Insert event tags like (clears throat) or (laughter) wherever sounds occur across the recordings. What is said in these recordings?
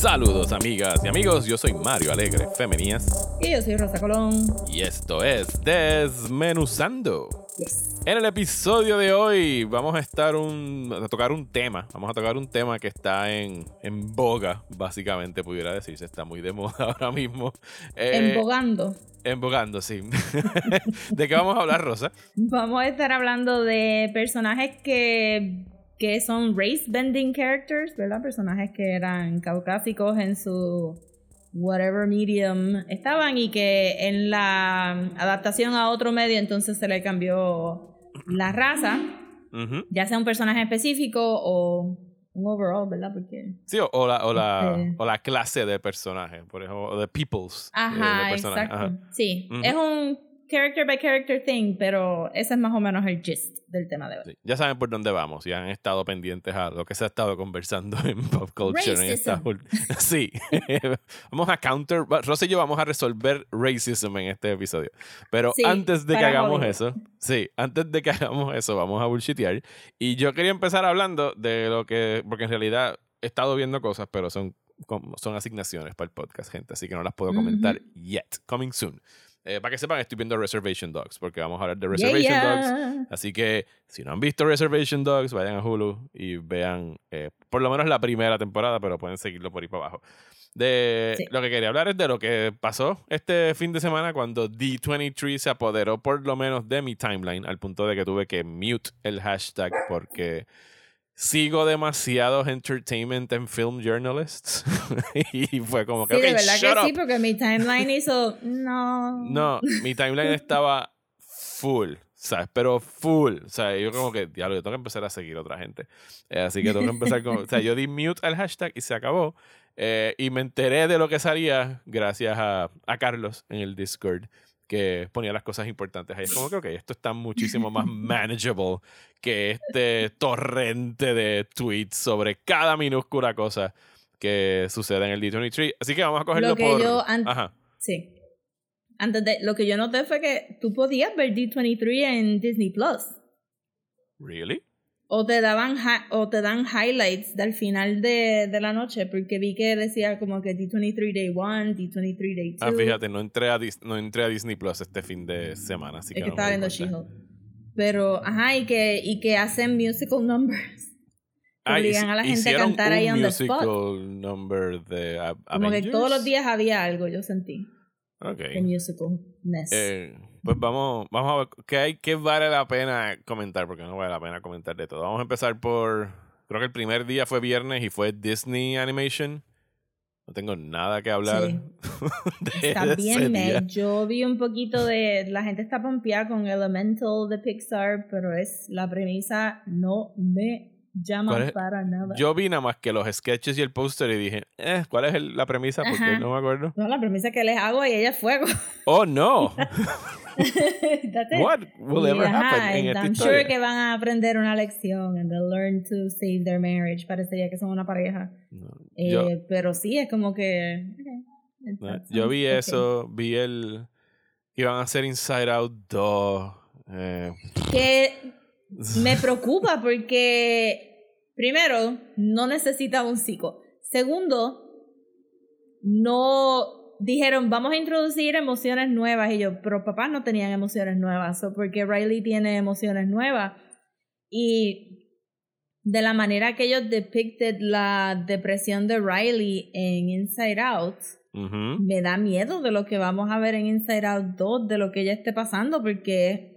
Saludos amigas y amigos, yo soy Mario Alegre Femenías Y yo soy Rosa Colón. y esto es Desmenuzando. En el episodio de hoy vamos a estar un, a tocar un tema, vamos a tocar un tema que está en, en boga, básicamente pudiera decirse, está muy de moda (laughs) ahora mismo. Eh, Embogando. Embogando, sí. (laughs) ¿De qué vamos a hablar, Rosa? Vamos a estar hablando de personajes que, que son race bending characters, ¿verdad? Personajes que eran caucásicos en su whatever medium estaban y que en la adaptación a otro medio entonces se le cambió la raza, Ujú. ya sea un personaje específico o un overall, ¿verdad? Porque Sí, o, o la, o, la, Este- o la clase de personaje, por ejemplo, o de peoples. eh, Ajá, de personaje. exacto. Ajá. Sí, Ujú. es un character by character thing, pero ese es más o menos el gist del tema de hoy. Sí, Ya saben por dónde vamos y han estado pendientes a lo que se ha estado conversando (laughs) en pop culture en esta Racism. (laughs) Sí. (laughs) vamos a counter. Rosa y yo vamos a resolver racism en este episodio. Pero Sí, antes de que hagamos Hollywood. eso, sí, antes de que hagamos eso, vamos a bullshitear. Y yo quería empezar hablando de lo que. Porque en realidad he estado viendo cosas, pero son, son asignaciones para el podcast, gente. Así que no las puedo comentar yet. Coming soon. Eh, para que sepan, estoy viendo Reservation Dogs, porque vamos a hablar de Yeah, Reservation Dogs. yeah. Así que si no han visto Reservation Dogs, vayan a Hulu y vean eh, por lo menos la primera temporada, pero pueden seguirlo por ahí para abajo. De Sí. lo que quería hablar es de lo que pasó este fin de semana cuando D23 se apoderó por lo menos de mi timeline al punto de que tuve que mute el hashtag porque sigo demasiados entertainment and film journalists (laughs) y fue como que Sí, de "Ok, verdad shut que sí, up". porque mi timeline hizo. No. No, mi timeline estaba full, ¿sabes? Pero full. O sea, yo como que, diablo, yo tengo que empezar a seguir a otra gente. Eh, así que tengo que empezar con... O sea, yo di mute al hashtag y se acabó. Eh, y me enteré de lo que salía gracias a, a Carlos en el Discord, que ponía las cosas importantes ahí. Es como que, ok, esto está muchísimo más (laughs) manageable que este torrente de tweets sobre cada minúscula cosa que sucede en el D23. Así que vamos a cogerlo Lo que por... yo an- Ajá. Sí. Antes de. Lo que yo noté fue que tú podías ver D23 en Disney Plus. ¿Really? O te daban o te dan highlights del final de, de la noche, porque vi que decía como que D23 Day 1, D23 Day 2. Ah, fíjate, no entré a, Dis- no entré a Disney Plus este fin de semana, así que Es que no estaba viendo. She-Hulk. Pero, ajá, y que, y que hacen musical numbers. (laughs) Ah, obligan a la gente a cantar ahí on the spot. musical number de A- Como que Avengers. todos los días había algo, yo sentí. Ok. De musicalness. Eh, pues vamos, vamos a ver qué hay que vale la pena comentar, porque no vale la pena comentar de todo. Vamos a empezar por. Creo que el primer día fue viernes y fue Disney Animation. No tengo nada que hablar. Sí. (laughs) de me. Yo vi un poquito de. La gente está pompeada con Elemental de Pixar, pero es la premisa no me Yo vi nada más que los sketches y el póster y dije, eh, ¿cuál es el- la premisa? Porque Ajá. no me acuerdo. No, la premisa que les hago y ella es fuego. Oh, no. (laughs) What will ever ajá, happen en and esta I'm historia? sure que van a aprender una lección and they'll learn to save their marriage. Parecería que son una pareja. No, Eh, yo, pero sí, es como que. okay, no, that yo vi okay. eso, vi el iban a hacer Inside Out 2. eh, Que me (laughs) preocupa porque, primero, no necesita un psico. Segundo, no dijeron, vamos a introducir emociones nuevas. Y yo, pero papás no tenían emociones nuevas. So, porque Riley tiene emociones nuevas. Y de la manera que ellos depicted la depresión de Riley en Inside Out, me da miedo de lo que vamos a ver en Inside Out 2, de lo que ella esté pasando, porque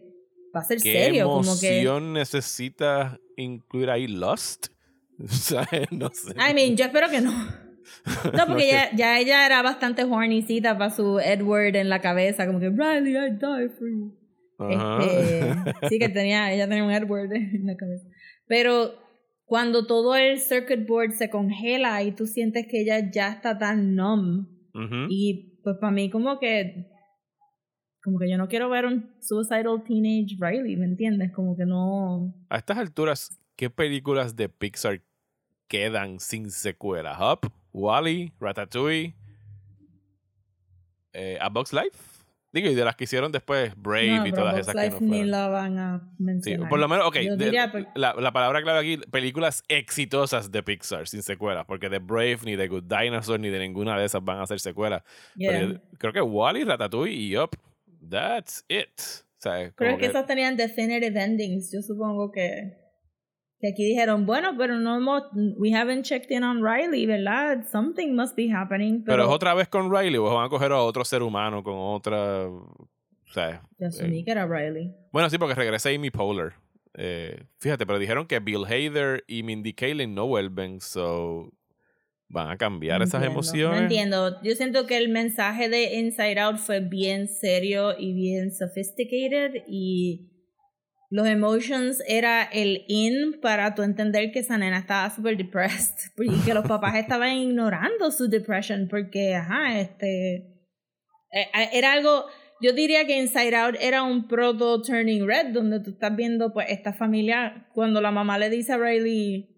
va a ser ¿Qué serio, como que... emoción necesita incluir ahí Lust? (laughs) O sea, no sé. I mean, yo espero que no. (laughs) No, porque ya, ya ella era bastante hornycita para su Edward en la cabeza, como que Riley, I die for you. Este, (laughs) sí que tenía, ella tenía un Edward en la cabeza. Pero cuando todo el circuit board se congela y tú sientes que ella ya está tan numb, y pues para mí como que como que yo no quiero ver un suicidal teenage Riley, ¿me entiendes? Como que no... A estas alturas, ¿qué películas de Pixar quedan sin secuela? Up, Wally, Ratatouille, eh, A Box Life. Digo, y de las que hicieron después, Brave no, y todas esas que Life no ni fueron. la van a Sí, mencionar. por lo menos, ok, de- diría, la, la palabra clave aquí, películas exitosas de Pixar sin secuelas, porque de Brave, ni de Good Dinosaur, ni de ninguna de esas van a hacer secuelas. yeah. Pero yo creo que Wally, Ratatouille y Up, that's it. O sea, Creo que esas tenían definitive endings. Yo supongo que, que aquí dijeron, bueno, pero no hemos, we haven't checked in on Riley, ¿verdad? Something must be happening. Pero Pero, es otra vez con Riley o van a coger a otro ser humano con otra. O sea, Yo asumí eh, que era Riley. bueno, sí, porque regresa Amy Poehler. Eh, fíjate, pero dijeron que Bill Hader y Mindy Kaling no vuelven, so van a cambiar No esas entiendo, emociones. No entiendo. Yo siento que el mensaje de Inside Out fue bien serio y bien sophisticated y los emotions era el in para tú entender que esa nena estaba super depressed (laughs) y que los papás (laughs) estaban ignorando su depression porque, ajá, este... eh, eh, Era algo... Yo diría que Inside Out era un proto Turning Red, donde tú estás viendo pues esta familia, cuando la mamá le dice a Riley,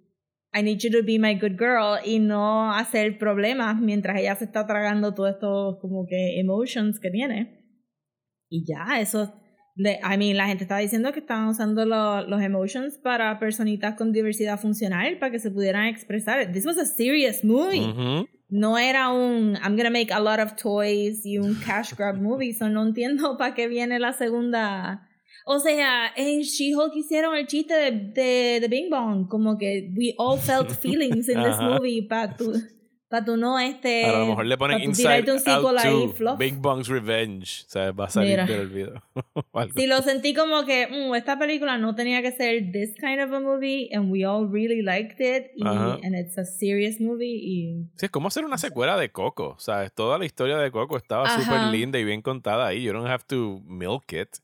I need you to be my good girl y no hacer problemas mientras ella se está tragando todos estos como que emotions que tiene. Y ya, eso, le, I mean, la gente estaba diciendo que estaban usando lo- los emotions para personitas con diversidad funcional para que se pudieran expresar. This was a serious movie. No era un I'm gonna make a lot of toys y un cash grab movie. So no entiendo para qué viene la segunda. O sea, en She-Hulk hicieron el chiste de, de, de Bing Bong. Como que we all felt (laughs) feelings in this movie. Para tu, pa tu no este. a lo mejor le ponen Inside un Out ahí, 2, fluff. Big Bong's Revenge. O sea, va a salir Mira. del olvido. (laughs) O algo. Sí, lo sentí como que mm, esta película no tenía que ser this kind of a movie and we all really liked it y and it's a serious movie y Sí, es como hacer una secuela de Coco. O sea, toda la historia de Coco estaba súper linda y bien contada ahí. You don't have to milk it.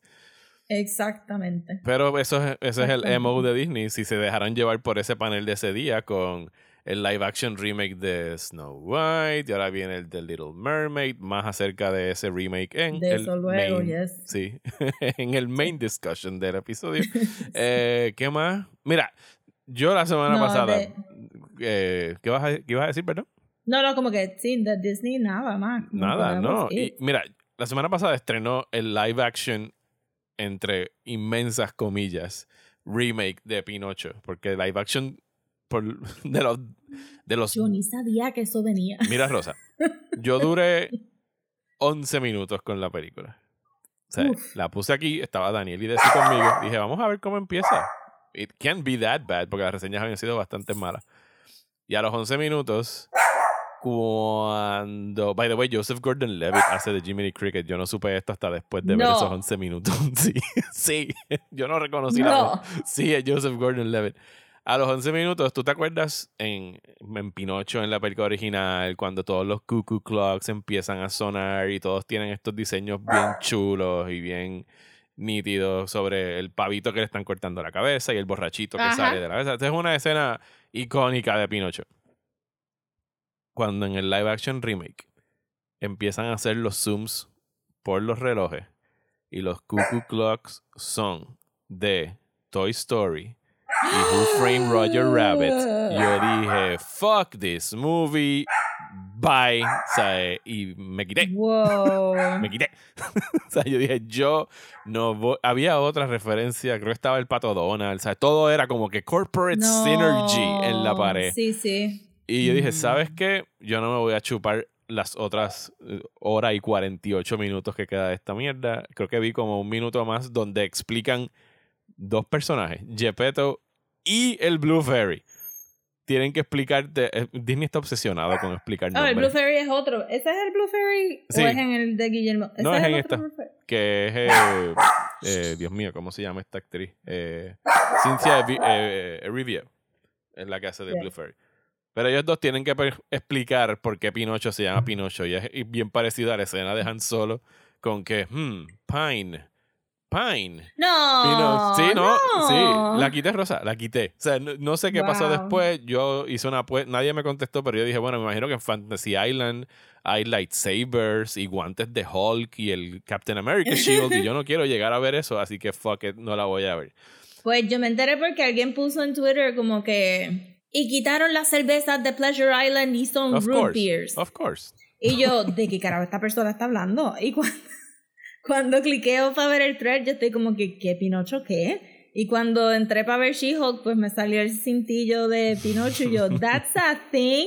Exactamente. Pero eso es, ese es el. MO de Disney. Si se dejaran llevar por ese panel de ese día con el live action remake de Snow White y ahora viene el de Little Mermaid, más acerca de ese remake en De el eso luego, main, yes. sí, (laughs) en el main discussion del episodio. (laughs) Eh, ¿Qué más? Mira, yo la semana No, pasada, de- eh, ¿qué, vas a, ¿qué ibas a decir, perdón? No, no, como que sí, de Disney nada más. Nada, no. Y mira, la semana pasada estrenó el live action entre inmensas comillas remake de Pinocho, porque live action por, (laughs) de los de los Yo ni sabía que eso venía. Mira Rosa, yo duré 11 minutos con la película. O sea, la puse aquí, estaba Daniel y Desi conmigo. Dije, vamos a ver cómo empieza. It can't be that bad, porque las reseñas habían sido bastante malas. Y a los 11 minutos, cuando. By the way, Joseph Gordon Levitt hace de Jiminy Cricket. Yo no supe esto hasta después de ver esos 11 minutos. (laughs) Sí, sí. Yo no reconocí la No. voz. Sí, es Joseph Gordon Levitt. A los 11 minutos, ¿tú te acuerdas en, en Pinocho, en la película original, cuando todos los cuckoo clocks empiezan a sonar y todos tienen estos diseños bien chulos y bien nítidos sobre el pavito que le están cortando la cabeza y el borrachito que Ajá. sale de la cabeza? Esta es una escena icónica de Pinocho. Cuando en el live action remake empiezan a hacer los zooms por los relojes y los cuckoo (laughs) clocks son de Toy Story y Who Framed Roger Rabbit, yo dije, fuck this movie, bye, o sea, y me quité, Wow. me quité. (laughs) o sea, yo dije, yo no voy, había otra referencia, creo que estaba el Pato Donald, o sea, todo era como que corporate No. synergy en la pared. Sí, sí. Y yo dije. ¿sabes qué? Yo no me voy a chupar las otras eh, hora y 48 minutos que queda de esta mierda. Creo que vi como un minuto más donde explican dos personajes, Gepetto y el Blue Fairy. Tienen que explicarte. eh, Disney está obsesionado con explicar Ah, el Blue. Fairy es otro. ¿Ese es el Blue Fairy Sí. o es en el de Guillermo? ¿Ese No, es el en esta. Que es. (laughs) eh, eh, Dios mío, ¿cómo se llama esta actriz? Eh, Cynthia eh, Erivo es la que hace de. Blue Fairy. Pero ellos dos tienen que explicar por qué Pinocho se llama Pinocho. Y es bien parecido a la escena de Han Solo con que, hmm, Pine, Pine. No. Sí, no, no. sí, la quité rosa, la quité. O sea, no, no sé qué pasó después. Yo hice una apuesta, nadie me contestó, pero yo dije, bueno, me imagino que en Fantasy Island hay lightsabers y guantes de Hulk y el Captain America Shield y yo no (laughs) quiero llegar a ver eso, así que fuck it, no la voy a ver. Pues yo me enteré porque alguien puso en Twitter como que. Y quitaron las cervezas de Pleasure Island y son Of root course, beers. of course. Y yo, (laughs) ¿de qué carajo esta persona está hablando? Y cuando, (laughs) cuando cliqueo para ver el thread, yo estoy como que, ¿qué Pinocho qué? Y cuando entré para ver She-Hulk, pues me salió el cintillo de Pinocho y yo, (laughs) ¿that's a thing?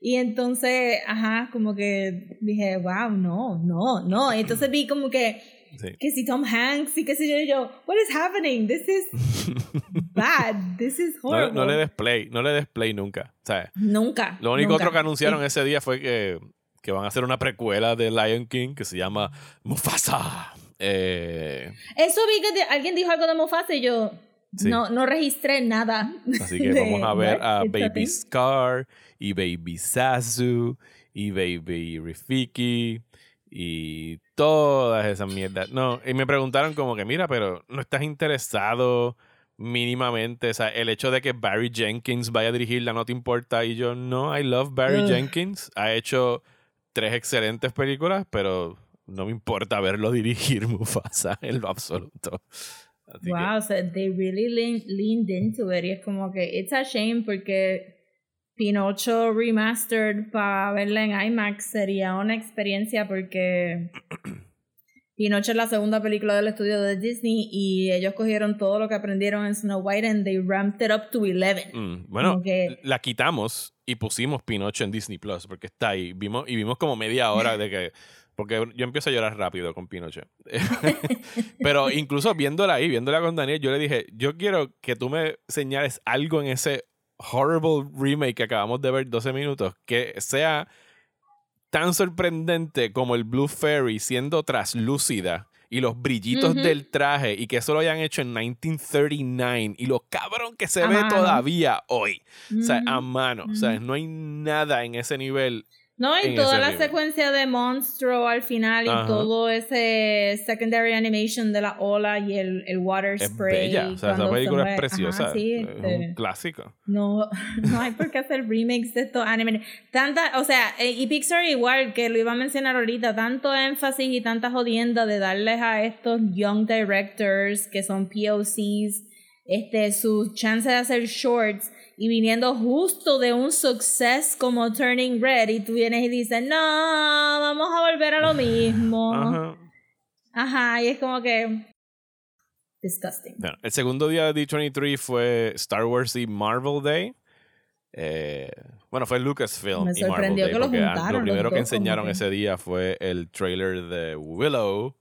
Y entonces, ajá, como que dije, wow, no, no, no. Y entonces vi como que, Sí. que si Tom Hanks y qué sé yo, y yo, what is happening? This is (laughs) bad. This is horrible. no le des play, no le des play nunca. Sea, Nunca. lo único nunca. otro que anunciaron ese día fue que, que van a hacer una precuela de Lion King que se llama Mufasa. Eh, Eso vi que alguien dijo algo de Mufasa y yo Sí. no, no registré nada. Así que (laughs) de vamos a ver a Baby. Scar y Baby Sasu y Baby Rafiki y todas esas mierdas. No, y me preguntaron como que, mira, pero no estás interesado mínimamente, o sea, el hecho de que Barry Jenkins vaya a dirigirla no te importa y yo, no, I love Barry. Jenkins, ha hecho tres excelentes películas, pero no me importa verlo (laughs) dirigir Mufasa en lo absoluto. Así que- Wow, so they really lean- leaned into it. Y es como que it's a shame porque Pinocho remastered para verla en IMAX sería una experiencia porque (clears throat) Pinocho es la segunda película del estudio de Disney y ellos cogieron todo lo que aprendieron en Snow White and they ramped it up to 11. Mm, bueno, que- la quitamos y pusimos Pinocho en Disney Plus porque está ahí. Vimos, y vimos como media hora de que. Porque yo empiezo a llorar rápido con Pinocho. (laughs) Pero incluso viéndola ahí, viéndola con Daniel, yo le dije: Yo quiero que tú me señales algo en ese horrible remake que acabamos de ver 12 minutos que sea tan sorprendente como el Blue Fairy siendo traslúcida y los brillitos del traje y que eso lo hayan hecho en 1939 y lo cabrón que se A ve mano. todavía hoy. O sea, a mano. O sea, no hay nada en ese nivel. No, y toda la remake. secuencia de Monstro al final y todo ese secondary animation de la ola y el, el water Es spray. bella. O sea, esa película es preciosa. Ajá, sí, es este, un clásico. no, (laughs) no hay por qué hacer remakes de estos animes. Tanta, o sea, eh, y Pixar igual, que lo iba a mencionar ahorita, tanto énfasis y tanta jodienda de darles a estos young directors que son POCs este, su chance de hacer shorts y viniendo justo de un success como Turning Red y tú vienes y dices, no, vamos a volver a lo mismo. Ajá. Ajá, y es como que disgusting. Bueno, el segundo día de D23 fue Star Wars y Marvel Day. Eh, bueno, fue Lucasfilm Me y Marvel sorprendió Day. que lo ah, juntaron lo primero que enseñaron ese día fue el trailer de Willow.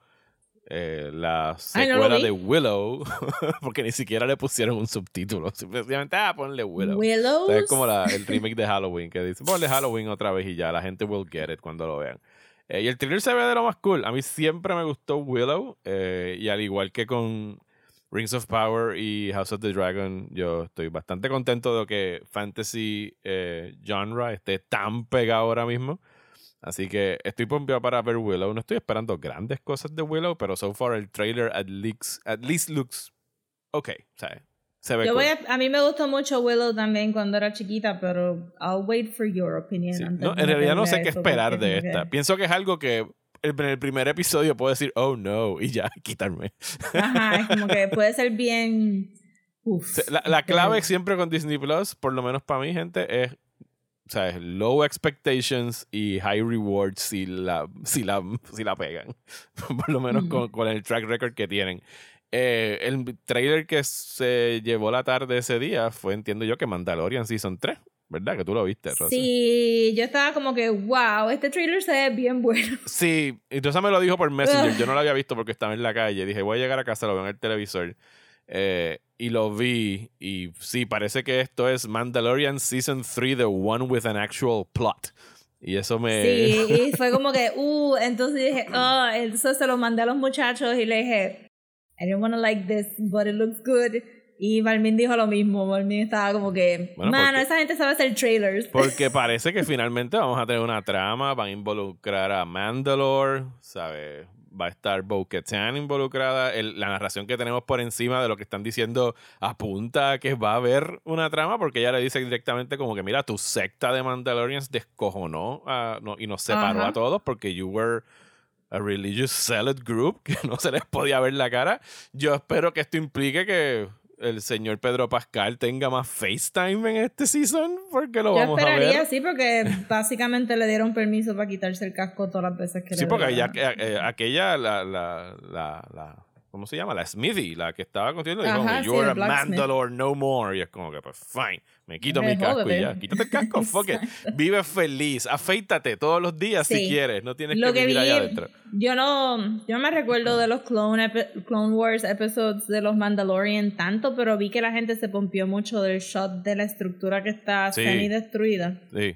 Eh, la Ay, no lo secuela de Willow. (laughs) porque ni siquiera le pusieron un subtítulo. Simplemente, ah, ponle Willow. Willows. O sea, es como la- el remake de Halloween que dice, ponle Halloween otra vez y ya, la gente will get it cuando lo vean. Eh, y el trailer se ve de lo más cool. A mí siempre me gustó Willow eh, y al igual que con Rings of Power y House of the Dragon, yo estoy bastante contento de que fantasy genre esté tan pegado ahora mismo. Así que estoy pompeado para ver Willow. No estoy esperando grandes cosas de Willow, pero so far el trailer at least, at least looks okay. O sea, se ve Yo cool. voy a, a mí me gustó mucho Willow también cuando era chiquita, pero I'll wait for your opinion. Sí. antes No, en realidad no sé qué esperar de que- esta. Pienso que es algo que en el primer episodio puedo decir, oh no, y ya, (laughs) quitarme. Ajá, es como que puede ser bien. (laughs) Uf, La, la clave siempre con Disney Plus, por lo menos para mi gente, es, o sea, es low expectations y high rewards si la, si la, si la pegan. (laughs) por lo menos con, con el track record que tienen. Eh, el trailer que se llevó la tarde ese día fue, entiendo yo, que Mandalorian Season 3, ¿verdad? Que tú lo viste, Rosa. Sí, yo estaba como que, wow, este trailer se ve bien bueno. (laughs) Sí, Rosa me lo dijo por Messenger. Yo no lo había visto porque estaba en la calle. Dije, voy a llegar a casa, lo veo en el televisor. Eh, y lo vi. Y sí, parece que esto es Mandalorian Season 3, The One with an Actual Plot. Y eso me. Sí, y (laughs) fue como que, uh, entonces dije, oh, entonces se lo mandé a los muchachos y le dije, I don't wanna like this, but it looks good. Y Balmin dijo lo mismo. Balmin estaba como que, Bueno, mano, porque- esa gente sabe hacer trailers. Porque (laughs) parece que finalmente vamos a tener una trama. Van a involucrar a Mandalore, ¿sabes? Va a estar Bo-Katan involucrada. El- la narración que tenemos por encima de lo que están diciendo apunta a que va a haber una trama, porque ella le dice directamente como que, mira, tu secta de Mandalorians descojonó a- no- y nos separó a todos porque you were a religious zealot group (laughs) que no se les podía ver la cara. Yo espero que esto implique que el señor Pedro Pascal tenga más FaceTime en este season, porque lo Yo vamos a ver. esperaría, sí, porque (laughs) básicamente le dieron permiso para quitarse el casco todas las veces que Sí, le porque eh, eh, aquella, la, la, la, la- ¿cómo se llama? La Smithy, la que estaba contigo, dijo, Ajá, you're a. Mandalore no more. Y es como que, pues, fine, me quito mi casco y ya. Quítate el casco, (laughs) fuck it. Vive feliz, afeítate todos los días si quieres, no tienes Lo que que vivir vi, allá adentro. yo no, yo me recuerdo de los Clone, Clone Wars episodes de los Mandalorian tanto, pero vi que la gente se pompió mucho del shot de la estructura que está Sí. semi destruida. Sí,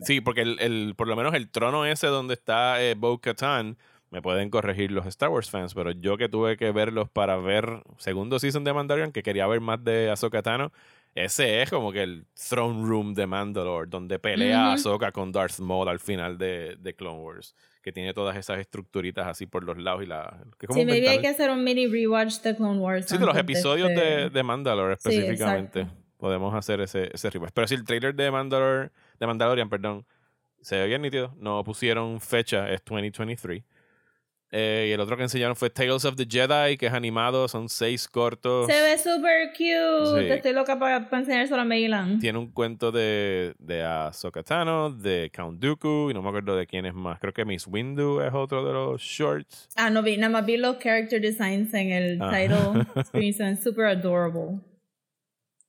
Sí, porque el, el- por lo menos el trono ese donde está eh, Bo-Katan, me pueden corregir los Star Wars fans, pero yo que tuve que verlos para ver segundo season de Mandalorian, que quería ver más de Ahsoka Tano, ese es como que el throne room de Mandalore, donde pelea Ujú. Ahsoka con Darth Maul al final de, de Clone Wars, que tiene todas esas estructuritas así por los lados y la... Que como Sí, maybe hay que hacer un mini rewatch de Clone Wars. Sí, de los episodios de, este- de Mandalore específicamente. podemos hacer ese, ese rewatch. Pero si el trailer de Mandalore, de Mandalorian, perdón, se ve bien nítido. No pusieron fecha, es 2023. Eh, y el otro que enseñaron fue Tales of the Jedi, que es animado, son seis cortos. Se ve super cute. Sí. Estoy loca para enseñárselo a Mailan. Tiene un cuento de, de Ahsoka Tano, de Count Dooku, y no me acuerdo de quién es más. Creo que Miss Windu es otro de los shorts. Ah, no vi, nada más vi los character designs en el Ah. title (laughs) screen. Son super adorable.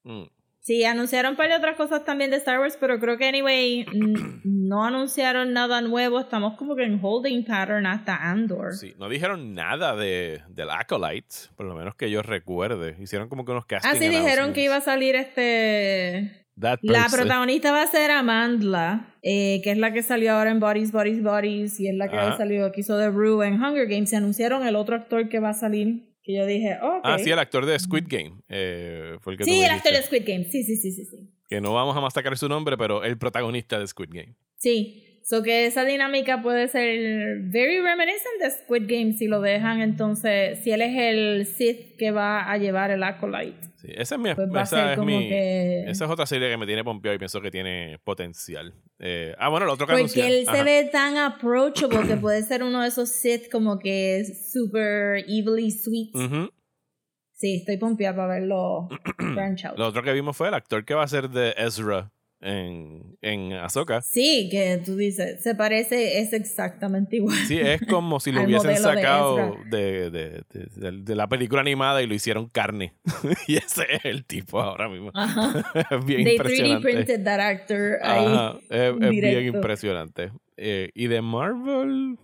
Mm. Sí, anunciaron un par de otras cosas también de Star Wars, pero creo que, anyway, (clears throat) no anunciaron nada nuevo. Estamos como que en holding pattern hasta Andor. Sí, no dijeron nada de, del Acolyte, por lo menos que yo recuerde. Hicieron como que unos castings. Ah, sí, dijeron que iba a salir este... La protagonista va a ser Amandla, eh, que es la que salió ahora en Bodies, Bodies, Bodies, y es la que Ajá. salió, que hizo de Rue en Hunger Games. Se anunciaron el otro actor que va a salir, que yo dije, oh, ok. Ah, sí, el actor de Squid Game. eh, fue el que Sí, el actor de. Squid Game. Sí, sí, sí, sí, sí. Que no vamos a masacar su nombre, pero el protagonista de Squid Game. Sí. So que esa dinámica puede ser very reminiscent de Squid Game si lo dejan entonces, si él es el Sith que va a llevar el Acolyte. Sí, esa es mi. Pues va a esa ser es mi- que... Esa es otra serie que me tiene pompeado y pienso que tiene potencial. Eh, ah, bueno, el otro que Porque él se ve tan approachable que puede ser uno de esos Sith como que es super evilly sweet. Sí, estoy pompeada para verlo (clears throat) branch out. Lo otro que vimos fue el actor que va a ser de Ezra en, en Ahsoka. Sí, que tú dices, se parece, es exactamente igual. Sí, es como si (laughs) lo hubiesen sacado de, de, de- de- la película animada y lo hicieron carne. (laughs) y ese es el tipo ahora mismo. Ajá. es (laughs) bien They 3D impresionante. printed that actor ahí. Ajá, es, es bien impresionante. Eh, y de Marvel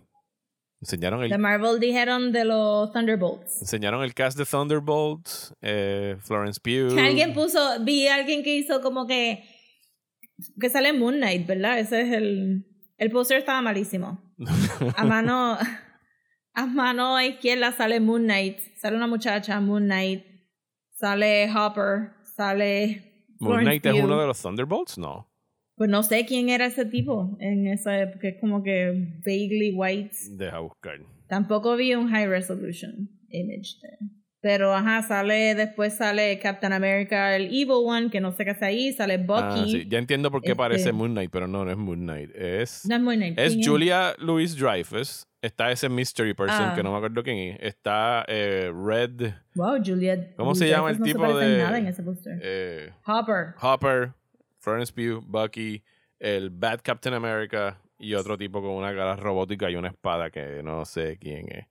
enseñaron el, De Marvel dijeron de los Thunderbolts. enseñaron el cast de Thunderbolts, eh, Florence Pugh. Alguien puso, vi a alguien que hizo como que que sale Moon Knight, ¿verdad? Ese es el el póster estaba malísimo. (laughs) A mano a mano izquierda sale Moon Knight, sale una muchacha Moon Knight, sale Hopper, sale Moon Knight es uno de los Thunderbolts, no. Pues no sé quién era ese tipo en esa época, es como que vaguely white. Deja buscar. Tampoco vi un high resolution image de. Pero ajá, sale, después sale Captain America, el Evil One, que no sé qué hace ahí, sale Bucky. Ah, sí. Ya entiendo por qué Este- parece Moon Knight, pero no, no es Moon Knight. Es, No es muy nice. es ¿Quién Julia Louis Dreyfus. Está ese mystery person Ah. que no me acuerdo quién es. Está eh, Red Wow, Juliet. ¿Cómo se llama el no se tipo en de- nada en ese póster. eh, Hopper. Hopper, Florence Pugh, Bucky, el Bad Captain America y otro tipo con una cara robótica y una espada que no sé quién es.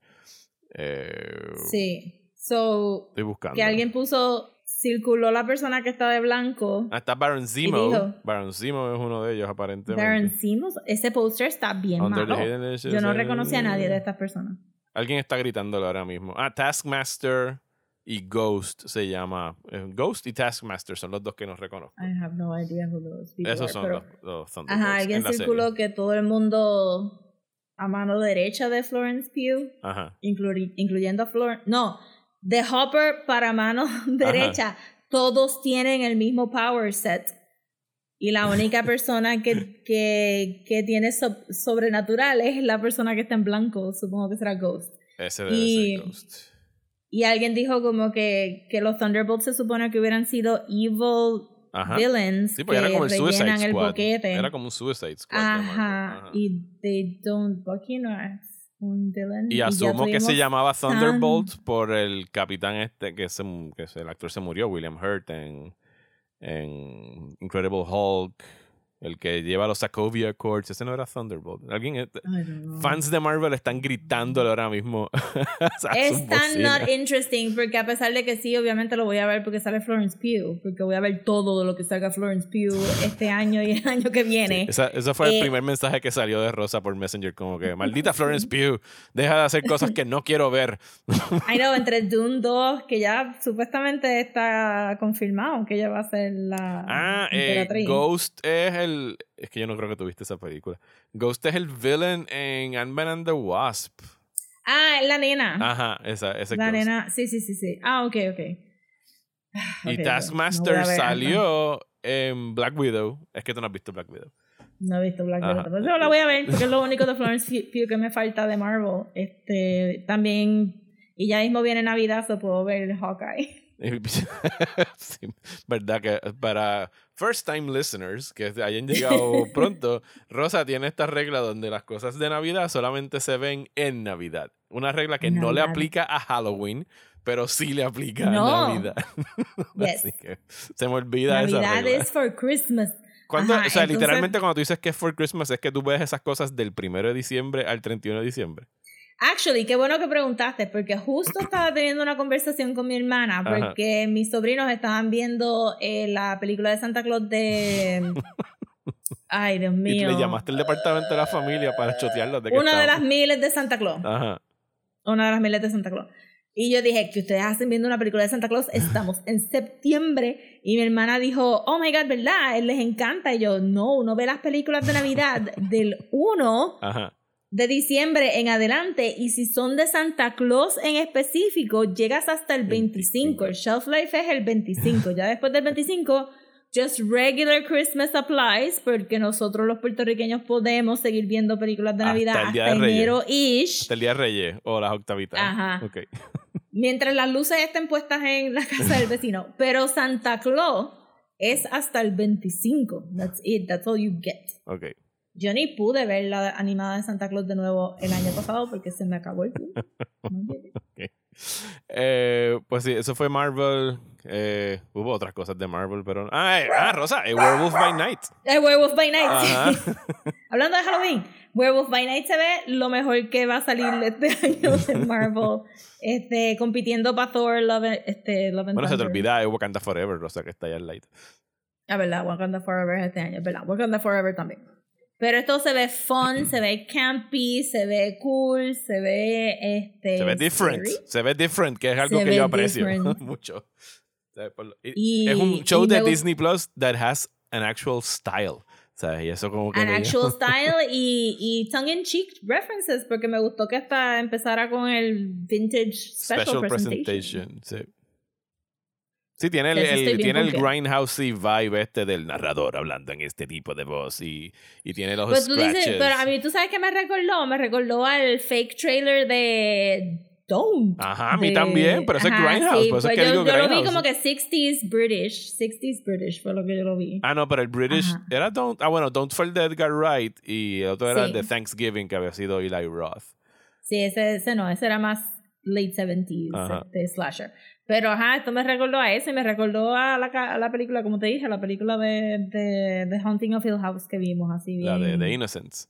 Eh, Sí. So, Estoy buscando. que alguien puso, circuló la persona que está de blanco. Ah, está Baron Zemo. dijo- Baron Zemo es uno de ellos, aparentemente. Baron Zemo. Ese póster está bien Under malo. Yo no reconocí a nadie de estas personas. Alguien está gritándolo ahora mismo. Ah, Taskmaster y Ghost se llama. eh, Ghost y Taskmaster son los dos que nos reconozco. I have no idea who those people Esos are, son los, los Thunderbolts Ajá, alguien circuló que todo el mundo a mano derecha de Florence Pugh, Ajá. inclu- incluyendo a Florence. No, de Hopper para mano (laughs) derecha, todos tienen el mismo power set. Y la única (laughs) persona que, que, que tiene so- sobrenatural es la persona que está en blanco, supongo que será Ghost. Ese debe Y- ser Ghost. Y alguien dijo como que, que los Thunderbolts se supone que hubieran sido evil Ajá. villains Sí, porque que era como el rellenan el boquete. Era como un Suicide Squad. Ajá. Y they don't Bucky no es un. Y asumo que se llamaba Thunderbolt por el capitán este que, se, que el actor se murió, William Hurt, en, en Incredible Hulk, el que lleva los Sokovia Accords. Ese no era Thunderbolt. Alguien, know. fans de Marvel están gritándole ahora mismo. (laughs) Es tan not interesting porque a pesar de que sí, obviamente lo voy a ver porque sale Florence Pugh, porque voy a ver todo de lo que salga Florence Pugh este año y el año que viene. Esa, ese fue el Eh, primer mensaje que salió de Rosa por Messenger, como que, maldita (laughs) Florence Pugh, deja de hacer cosas que no quiero ver. (laughs) I know, entre Dune 2, que ya supuestamente está confirmado que ella va a ser la Ah, eh, emperatriz. Ghost es el... Es que yo no creo que tuviste esa película. Ghost es el villain en Ant-Man and the Wasp. Ah, la nena. Ajá, esa, ese es la Ghost. nena, sí, sí, sí, sí. Ah, ok, ok. Ah, Y. Taskmaster No salió en Black Widow. Es que tú no has visto Black Widow. No he visto Black. Widow. Pero la voy a ver porque es lo único de Florence Pugh que me falta de Marvel. Este, también, y ya mismo viene Navidad, so puedo ver Hawkeye. (laughs) Sí, verdad que para first time listeners que hayan llegado (laughs) pronto, Rosa tiene esta regla donde las cosas de Navidad solamente se ven en Navidad. Una regla que no le aplica a Halloween, pero sí le aplica No. a Navidad. (laughs) Yes. Así que se me olvida esa Navidad regla. is for Christmas. ¿Cuándo- Ajá, o sea, entonces- literalmente cuando tú dices que es for Christmas es que tú ves esas cosas del primero de diciembre al 31 de diciembre. Actually, qué bueno que preguntaste, porque justo estaba teniendo una conversación con mi hermana, Ajá. porque mis sobrinos estaban viendo eh, la película de Santa Claus de... (laughs) Ay, Dios Y mío. le llamaste al departamento de la familia para chotearlos de que Una de las miles de Santa Claus. Ajá. Una de las miles de Santa Claus. Y yo dije, que ustedes hacen viendo una película de Santa Claus, (laughs) estamos en septiembre. Y mi hermana dijo, oh my God, ¿verdad? Les encanta. Y yo, no, uno ve las películas de Navidad del 1 Ajá. De diciembre en adelante. Y si son de Santa Claus en específico, llegas hasta el 25. El shelf life es el 25. Ya después del 25, just regular Christmas applies, porque nosotros los puertorriqueños podemos seguir viendo películas de Hasta Navidad el Día hasta de Reyes. enero-ish. Hasta el día de Reyes o las octavitas. Ajá. (laughs) Mientras las luces estén puestas en la casa del vecino. Pero Santa Claus es hasta el 25. That's it. That's all you get. Ok. Yo ni pude ver la animada de Santa Claus de nuevo el año pasado porque se me acabó el tiempo. (laughs) No. Eh, pues sí, eso fue Marvel. Eh, hubo otras cosas de Marvel, pero. Ah, eh, ah Rosa, eh, Werewolf by Night. Werewolf by Night. (laughs) (laughs) Hablando de Halloween, Werewolf by Night se ve lo mejor que va a salir este año de Marvel. Este, compitiendo para Thor, Love, and- este, Love and Bueno, se te olvida eh, Wakanda Forever, Rosa, que está allá al light. Ah, verdad, Wakanda Forever es este año, es verdad. Wakanda Forever también. Pero esto se ve fun, se ve campy, se ve cool, se ve este. Se ve different. scary. Se ve different, que es algo Se que yo aprecio (laughs) mucho. Y- es un show de Disney Plus that has an actual style. Sea, y eso como que. An actual (laughs) style y, y tongue in cheek references, porque me gustó que hasta empezara con el vintage special, Special presentation. presentation. Sí. Sí, tiene el, el- tiene el grindhousey vibe este del narrador hablando en este tipo de voz y, y tiene los Pues tú scratches. dices, pero a mí, ¿tú sabes qué me recordó? Me recordó al fake trailer de Don't. Ajá, a mí de- también, pero ese es Grindhouse, sí, eso es pues que yo, digo yo lo vi como que 60s British. 60s British fue lo que yo lo vi. Ah, no, pero el British Ajá. era Don't. Ah, bueno, Don't fue el de Edgar Wright y el otro era el Sí. de Thanksgiving que había sido Eli Roth. Sí, ese, ese no, ese era más late 70s Ajá. de slasher. Pero ajá, esto me recordó a eso y me recordó a la, a la película, como te dije, la película de, de, de Haunting of Hill House que vimos, así bien. La de, de Innocence.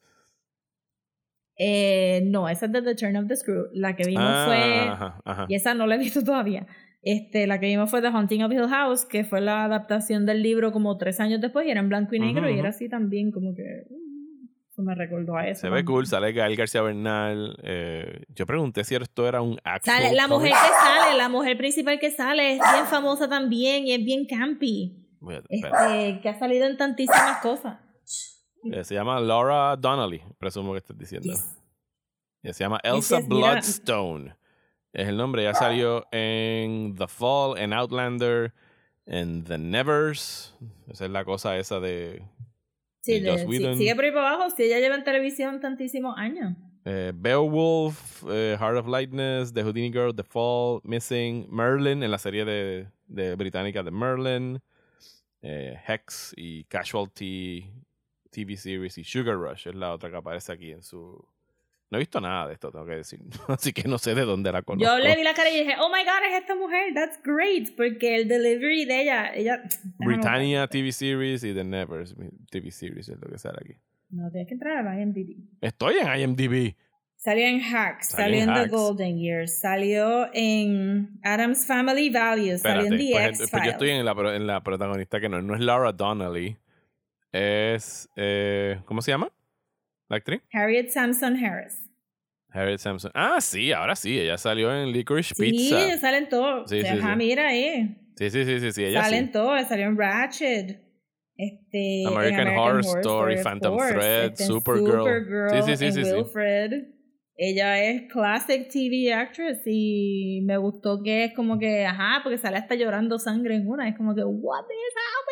Eh, no, esa es de The Turn of the Screw. La que vimos Ah, fue. ajá, ajá. Y esa no la he visto todavía. Este, la que vimos fue The Haunting of Hill House, que fue la adaptación del libro como tres años después y era en blanco y negro y era así también, como que. Eso me recordó a eso. Se ve también. cool, sale Gael García Bernal. eh, yo pregunté si esto era un actual Sale, la mujer comic. que sale, la mujer principal que sale es bien famosa también y es bien campy. Voy a- espera. Este, que ha salido en tantísimas cosas. Eh, se llama Laura Donnelly, presumo que estás diciendo. Yes. Ella se llama Elsa Bloodstone. Es el nombre. Ya salió en The Fall, en Outlander, en The Nevers. Esa es la cosa esa de. Sí, de Joss Whedon. sigue por ahí para abajo. Si ella lleva en televisión tantísimos años. eh, Beowulf, eh, Heart of Lightness, The Houdini Girl, The Fall, Missing, Merlin en la serie de, de británica de Merlin, eh, Hex y Casualty TV Series y Sugar Rush es la otra que aparece aquí en su... No he visto nada de esto, tengo que decir. (laughs) Así que no sé de dónde la conozco. Yo le vi la cara y dije, oh my god, es esta mujer, that's great. Porque el delivery de ella, ella. Britannia TV Series y The Nevers TV Series es lo que sale aquí. No, tienes que entrar a IMDb. Estoy en IMDb. Salió en Hacks, Salió en The. Golden Years, salió en Adam's Family Values, salió en The pues, X pues yo estoy en la, en la protagonista que no, no es Laura Donnelly. Es. eh, ¿Cómo se llama? La actriz. Harriet Samson Harris. Harriet Sampson. Ah, sí, ahora sí. Ella salió en Licorice Sí, Pizza. salen todos. Sí, sí, Ajá, sí. mira ahí. Sí, sí, sí, sí, sí. Ella salen sí. todos, salió en Ratchet. Este, en American Horror Story, Phantom Thread, este, en Supergirl. Supergirl, Sí, sí, sí, en sí, sí. Wilfred. Ella es classic TV actress y me gustó que es como que, ajá, porque sale hasta llorando sangre en una. Es como que, what is happening?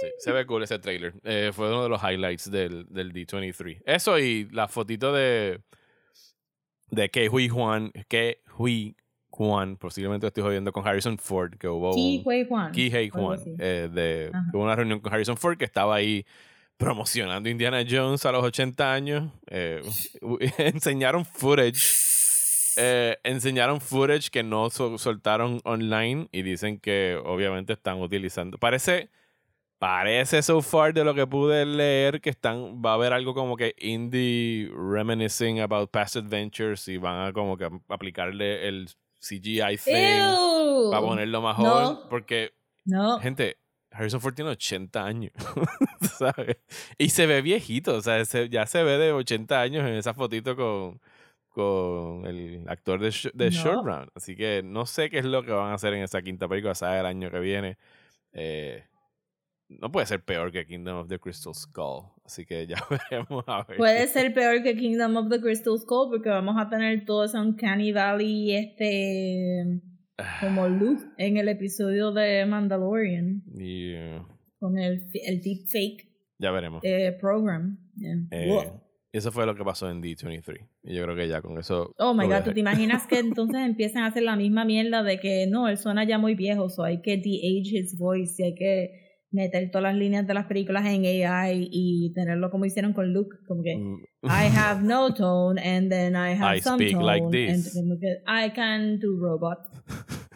Sí, se ve cool ese trailer. Eh, fue uno de los highlights del, del D23. Eso y la fotito de. De que Hui Juan. Que Hui Juan. Posiblemente estoy jodiendo con Harrison Ford. Que hubo. Ki Hui Kwan. Ki Hei Juan. eh, de, Ajá. hubo una reunión con Harrison Ford que estaba ahí promocionando Indiana Jones a los 80 años. Eh, (laughs) enseñaron footage. eh, enseñaron footage que no sol- soltaron online y dicen que obviamente están utilizando. Parece. Parece so far de lo que pude leer que están va a haber algo como que indie reminiscing about past adventures y van a como que aplicarle el CGI thing Ew. para ponerlo más No. joven porque No. gente Harrison Ford tiene 80 años (laughs) ¿sabes? y se ve viejito o sea se- ya se ve de 80 años en esa fotito con con el actor de, de No. Short Round así que no sé qué es lo que van a hacer en esa quinta película sabe el año que viene eh, no puede ser peor que Kingdom of the Crystal Skull así que ya (laughs) veremos a ver Puede ser peor que Kingdom of the Crystal Skull porque vamos a tener todo ese Uncanny Valley este como Luke en el episodio de Mandalorian y eh, con el, el deepfake ya veremos eh, program. Yeah. Eh, Wow. eso fue lo que pasó en D23 y yo creo que ya con eso Oh my god, ¿tú te imaginas que (laughs) entonces empiezan a hacer la misma mierda de que no, él suena ya muy viejo, so hay que de-age his voice y hay que meter todas las líneas de las películas en AI y tenerlo como hicieron con Luke, como que Mm, I (laughs) have no tone and then I have I some speak tone like and this. que I can do robot. (laughs)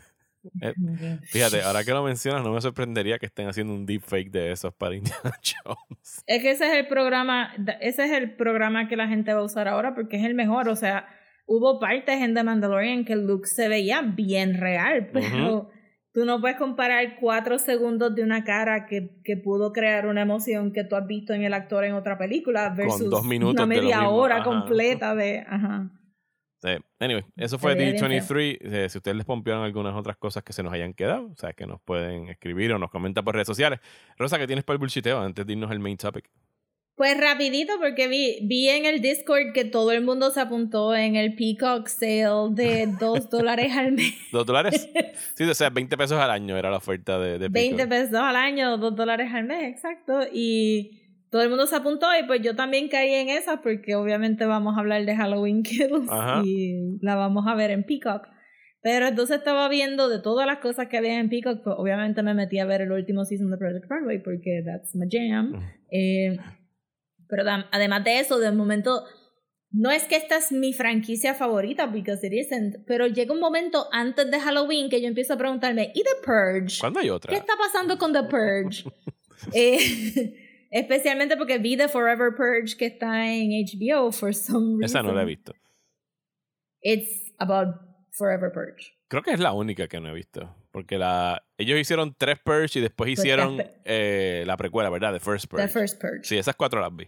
Eh, Fíjate, ahora que lo mencionas, no me sorprendería que estén haciendo un deepfake de esos para Indiana (laughs) Jones. Es que ese es el programa, ese es el programa que la gente va a usar ahora porque es el mejor. O sea, hubo partes en The Mandalorian que Luke se veía bien real, pero tú no puedes comparar cuatro segundos de una cara que, que pudo crear una emoción que tú has visto en el actor en otra película versus dos minutos una media hora ajá. completa de... Ajá. Eh, anyway, eso fue Se veía bien D23. Eh, si ustedes les pompearon algunas otras cosas que se nos hayan quedado, o sea, que nos pueden escribir o nos comentan por redes sociales. Rosa, ¿qué tienes para el bullshiteo antes de irnos al main topic? Pues rapidito porque vi, vi en el Discord que todo el mundo se apuntó en el Peacock Sale de (laughs) dos dólares al mes. ¿Dos dólares? (laughs) sí, o sea, 20 pesos al año era la oferta de, de 20 Peacock. pesos al año, 2 dólares al mes, exacto. Y todo el mundo se apuntó y pues yo también caí en esa porque obviamente vamos a hablar de Halloween (laughs) Kills Ajá. y la vamos a ver en Peacock. Pero entonces estaba viendo de todas las cosas que había en Peacock, pues obviamente me metí a ver el último season de Project Runway porque that's my jam. Eh, pero además de eso, de momento, no es que esta es mi franquicia favorita, because it isn't, pero llega un momento antes de Halloween que yo empiezo a preguntarme, ¿y The Purge? ¿Cuándo hay otra? ¿Qué está pasando con The Purge? (laughs) Eh, (laughs) especialmente porque vi The Forever Purge que está en HBO for some reason. Esa no la he visto. It's about Forever Purge. Creo que es la única que no he visto. Porque la, ellos hicieron tres Purge y después Pues hicieron pe- eh, la precuela, ¿verdad? The First Purge. The First Purge. Sí, esas cuatro las vi.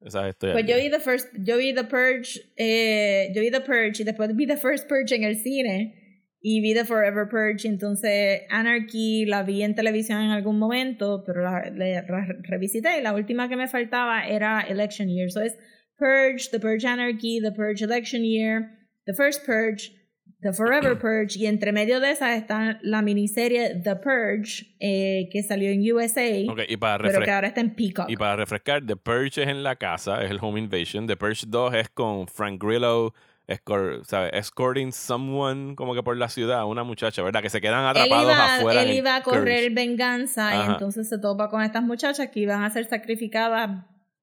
Esas estoy Pues yo vi The First, yo vi The Purge, eh, yo vi The Purge y después vi The First Purge en el cine y vi The Forever Purge, entonces Anarchy la vi en televisión en algún momento, pero la, la- la revisité y la última que me faltaba era Election Year, so es Purge, The Purge Anarchy, The Purge Election Year, The First Purge, The Forever Purge, y entre medio de esas está la miniserie The Purge, eh, que salió en USA, Ok, y para, pero que ahora está en Peacock. y para refrescar, The Purge es en la casa, es el Home Invasion. The Purge 2 es con Frank Grillo, escor- ¿sabe? escorting someone como que por la ciudad, una muchacha, ¿verdad? Que se quedan él atrapados iba, afuera. él iba a correr Curse. venganza y entonces se topa con estas muchachas que iban a ser sacrificadas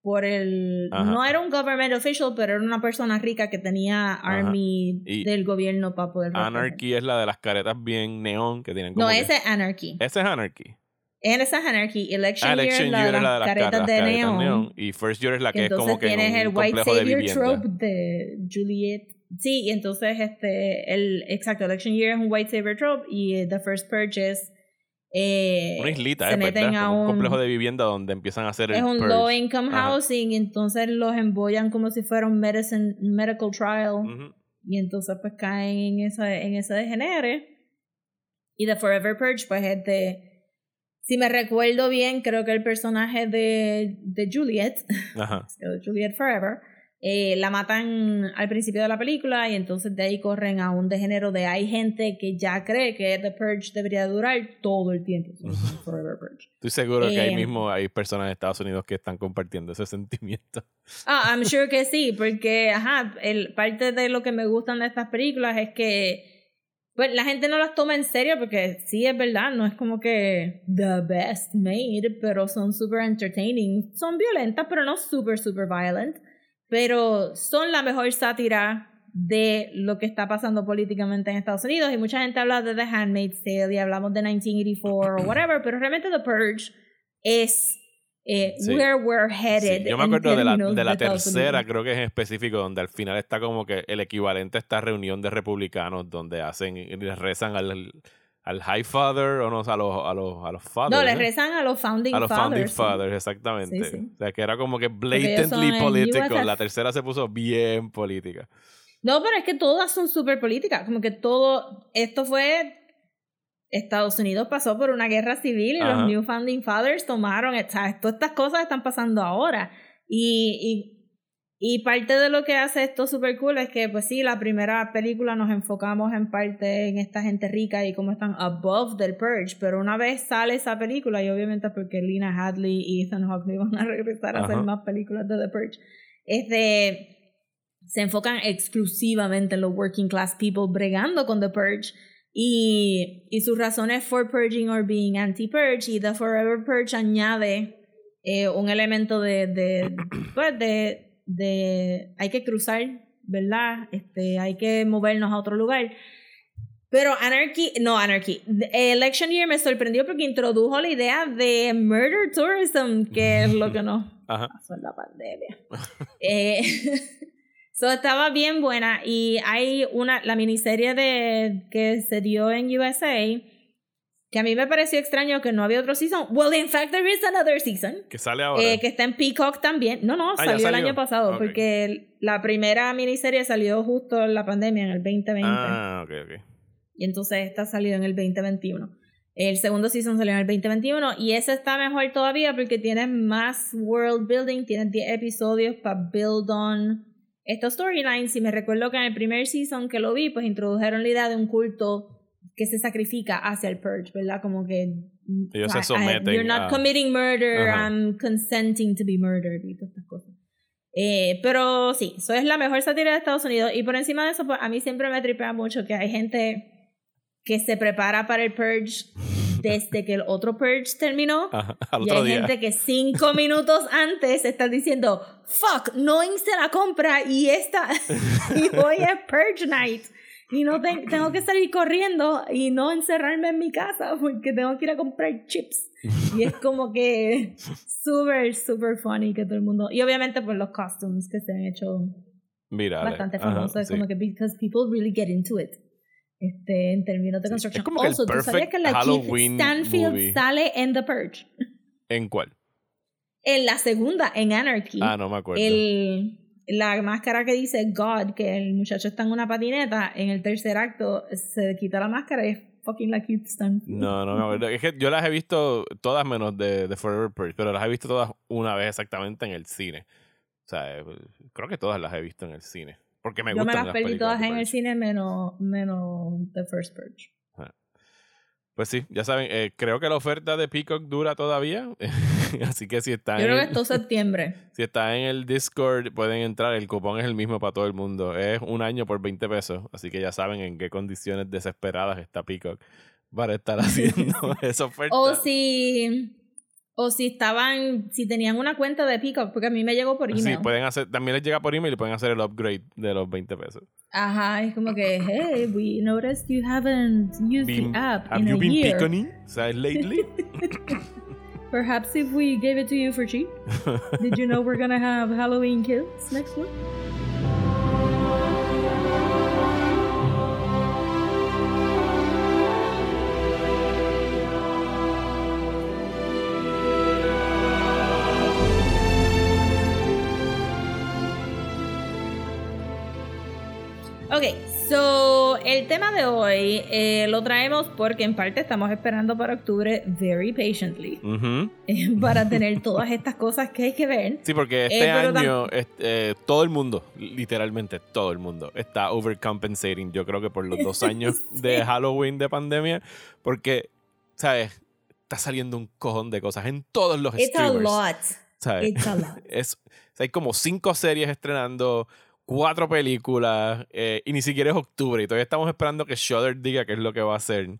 por el... Ajá. No era un government official, pero era una persona rica que tenía army Y- del gobierno para poder... Anarchy es la de las caretas bien neón que tienen como No, que- ese es Anarchy. Ese es Anarchy. En esa es Anarchy. Election, Ah, Year Election es la Year de es la las de las caretas caretas, de neón. neón. Y First Year es la que es entonces como que tienes un el white de savior vivienda. trope de Juliet. Sí, y entonces este, el exacto, Election Year es un white savior trope y eh, The First Purge es eh, Una islita, se es meten verdad, a un un, complejo de vivienda donde empiezan a hacer el es un purge. low income Ajá. housing entonces los embollan como si fuera un medicine, medical trial y entonces pues caen en esa en ese degenere y The Forever Purge pues es de si me recuerdo bien creo que el personaje de, de Juliet Ajá. (laughs) Juliet Forever eh, la matan al principio de la película y entonces de ahí corren a un degenero de hay gente que ya cree que The Purge debería durar todo el tiempo (laughs) Forever Purge Estoy seguro que ahí Eh, mismo hay personas en Estados Unidos que están compartiendo ese (laughs) sentimiento. Ah, I'm sure que sí, porque, ajá, el, parte de lo que me gustan de estas películas es que pues, la gente no las toma en serio porque sí es verdad, no es como que the best made, pero son super entertaining. Son violentas, pero no super, super violent. Pero son la mejor sátira de lo que está pasando políticamente en Estados Unidos. Y mucha gente habla de The Handmaid's Tale y hablamos de 1984 o whatever, pero realmente The Purge es eh, Sí. where we're headed. Sí, yo me acuerdo de la, de la tercera, creo que es en específico, donde al final está como que el equivalente a esta reunión de republicanos donde hacen y rezan al, al High Father o no, a los, a los, a los fathers. No, le rezan a los Founding a los Fathers. Founding sí. Fathers, exactamente. Sí, sí. O sea, que era como que blatantly. USF. La tercera se puso bien política. No, pero es que todas son súper políticas. Como que todo. Esto fue. Estados Unidos pasó por una guerra civil y Ajá. los New Founding Fathers tomaron. O sea, todas estas cosas están pasando ahora. Y, y, parte de lo que hace esto súper cool es que, pues sí, la primera película nos enfocamos en parte en esta gente rica y cómo están above del Purge. Pero una vez sale esa película, y obviamente porque Lena Hadley y Ethan Hawke (laughs) no iban a regresar a hacer más películas de The Purge, es de se enfocan exclusivamente en los working class people bregando con The Purge y, y sus razones for purging or being anti-purge y The Forever Purge añade eh, un elemento de, de, pues, de, de hay que cruzar, ¿verdad? Este, hay que movernos a otro lugar. Pero Anarchy, no Anarchy, The Election Year me sorprendió porque introdujo la idea de murder tourism, que es lo que nos (laughs) Ajá. pasó en la pandemia. (laughs) eh, (laughs) so estaba bien buena y hay una, la miniserie de, que se dio en USA que a mí me pareció extraño que no había otro season. Well, in fact, there is another season. Que sale ahora. eh, que está en Peacock también. No, no, Ah, salió, el año pasado Ok. porque la primera miniserie salió justo en la pandemia, en el 2020. ah, ok, ok. Y entonces esta salió en el 2021. El segundo season salió en el 2021 y ese está mejor todavía porque tiene más world building, tiene 10 episodios para build on estos storylines. Y me recuerdo que en el primer season que lo vi, pues introdujeron la idea de un culto que se sacrifica hacia el purge, ¿verdad? Como que Ellos se I- someten you're not a- committing murder, Ajá. I'm consenting to be murdered y todas estas cosas. Eh, pero sí, eso es la mejor sátira de Estados Unidos. Y por encima de eso, pues a mí siempre me tripea mucho que hay gente que se prepara para el Purge (laughs) desde que el otro Purge terminó. Ajá, al y otro hay día. gente que cinco (laughs) minutos antes está diciendo, fuck, no hice la compra y esta, (laughs) y hoy es Purge Night. Y no te- tengo que salir corriendo y no encerrarme en mi casa porque tengo que ir a comprar chips. Y es como que súper, súper funny que todo el mundo... Y obviamente pues los costumes que se han hecho bastante famosos. Es sí. como que because people really get into it. Este, en términos de Sí, es construction. como que el Also, ¿tú sabías que la Halloween Stanfield movie. sale en The Purge? ¿En cuál? En la segunda, en Anarchy. Ah, no me acuerdo. el, la máscara que dice God, que el muchacho está en una patineta, en el tercer acto se quita la máscara y es fucking la Stanfield. No, no acuerdo. Es que yo las he visto todas menos de, de Forever Purge, pero las he visto todas una vez exactamente en el cine. O sea, eh, creo que todas las he visto en el cine. Porque me Yo me gustan las perdí todas en el cine menos, menos The First Purge. Pues sí, ya saben, eh, creo que la oferta de Peacock dura todavía. (laughs) Así que si están, Yo creo que en, es todo septiembre. (laughs) si está en el Discord, pueden entrar. El cupón es el mismo para todo el mundo. Es un año por 20 pesos. Así que ya saben en qué condiciones desesperadas está Peacock para estar haciendo (laughs) esa oferta. O si, o si estaban, si tenían una cuenta de Peacock, porque a mí me llegó por email. Sí, pueden hacer, también les llega por email y pueden hacer el upgrade de los 20 pesos. Ajá, es como que, hey, we noticed you haven't used Been- the app have in you a been year. ¿Sabes? Lately. (laughs) Perhaps if we gave it to you for cheap. (laughs) Did you know we're gonna have Halloween kills next month? Ok, so el tema de hoy eh, lo traemos porque en parte estamos esperando para octubre very patiently Ujú. eh, para tener todas estas cosas que hay que ver. Sí, porque este Eh, pero tam- año es- eh, todo el mundo, literalmente todo el mundo, está overcompensating. Yo creo que por los dos (laughs) años de Halloween de pandemia, porque, ¿sabes? Está saliendo un cojón de cosas en todos los It's a streamers. lot. ¿sabes? It's a lot. (laughs) Es, hay como cinco series estrenando, cuatro películas, eh, y ni siquiera es octubre. Y todavía estamos esperando que Shudder diga qué es lo que va a hacer.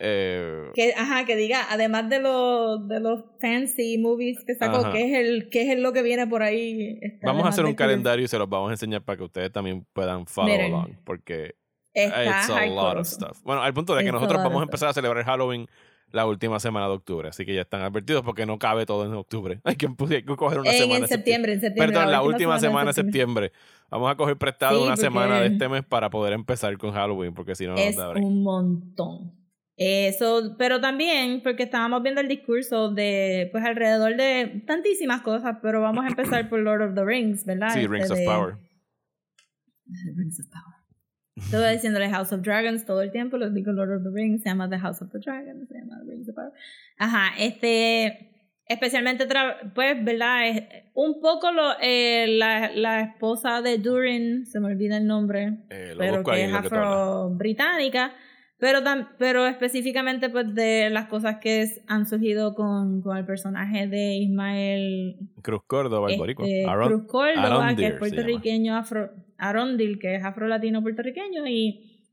Eh, Que, ajá, que diga, además de los, de los fancy movies que sacó. ¿qué es, el, ¿qué es lo que viene por ahí? Vamos a hacer un calendario y se los vamos a enseñar para que ustedes también puedan follow Miren. along. Porque Está It's a lot of stuff. Bueno, al punto de que It's nosotros vamos a empezar a celebrar Halloween la última semana de octubre. Así que ya están advertidos porque no cabe todo en octubre. (laughs) Hay que, hay que coger una En, semana. en septiembre, en septiembre. Perdón, la última semana de septiembre. septiembre. Vamos a coger prestado Sí, una porque- semana de este mes para poder empezar con Halloween, porque si no, no Es break. un montón. Eso, pero también porque estábamos viendo el discurso de, pues alrededor de tantísimas cosas, pero vamos a empezar por Lord of the Rings, ¿verdad? Sí, Este Rings of de- Power. Rings of Power. Estuve diciéndole House of Dragons todo el tiempo, lo digo Lord of the Rings, se llama The House of the Dragons, se llama Rings of Power. Ajá, este, especialmente, pues, ¿verdad? Es un poco lo, eh, la, la esposa de Durin, se me olvida el nombre, Eh, pero que es afro-británica, pero, pero específicamente pues de las cosas que es- han surgido con, con el personaje de Ismael Cruz Córdoba, el boricua. este, Cruz Córdoba, Arondir que es puertorriqueño, afro, Arondil, que es afro-latino puertorriqueño, y,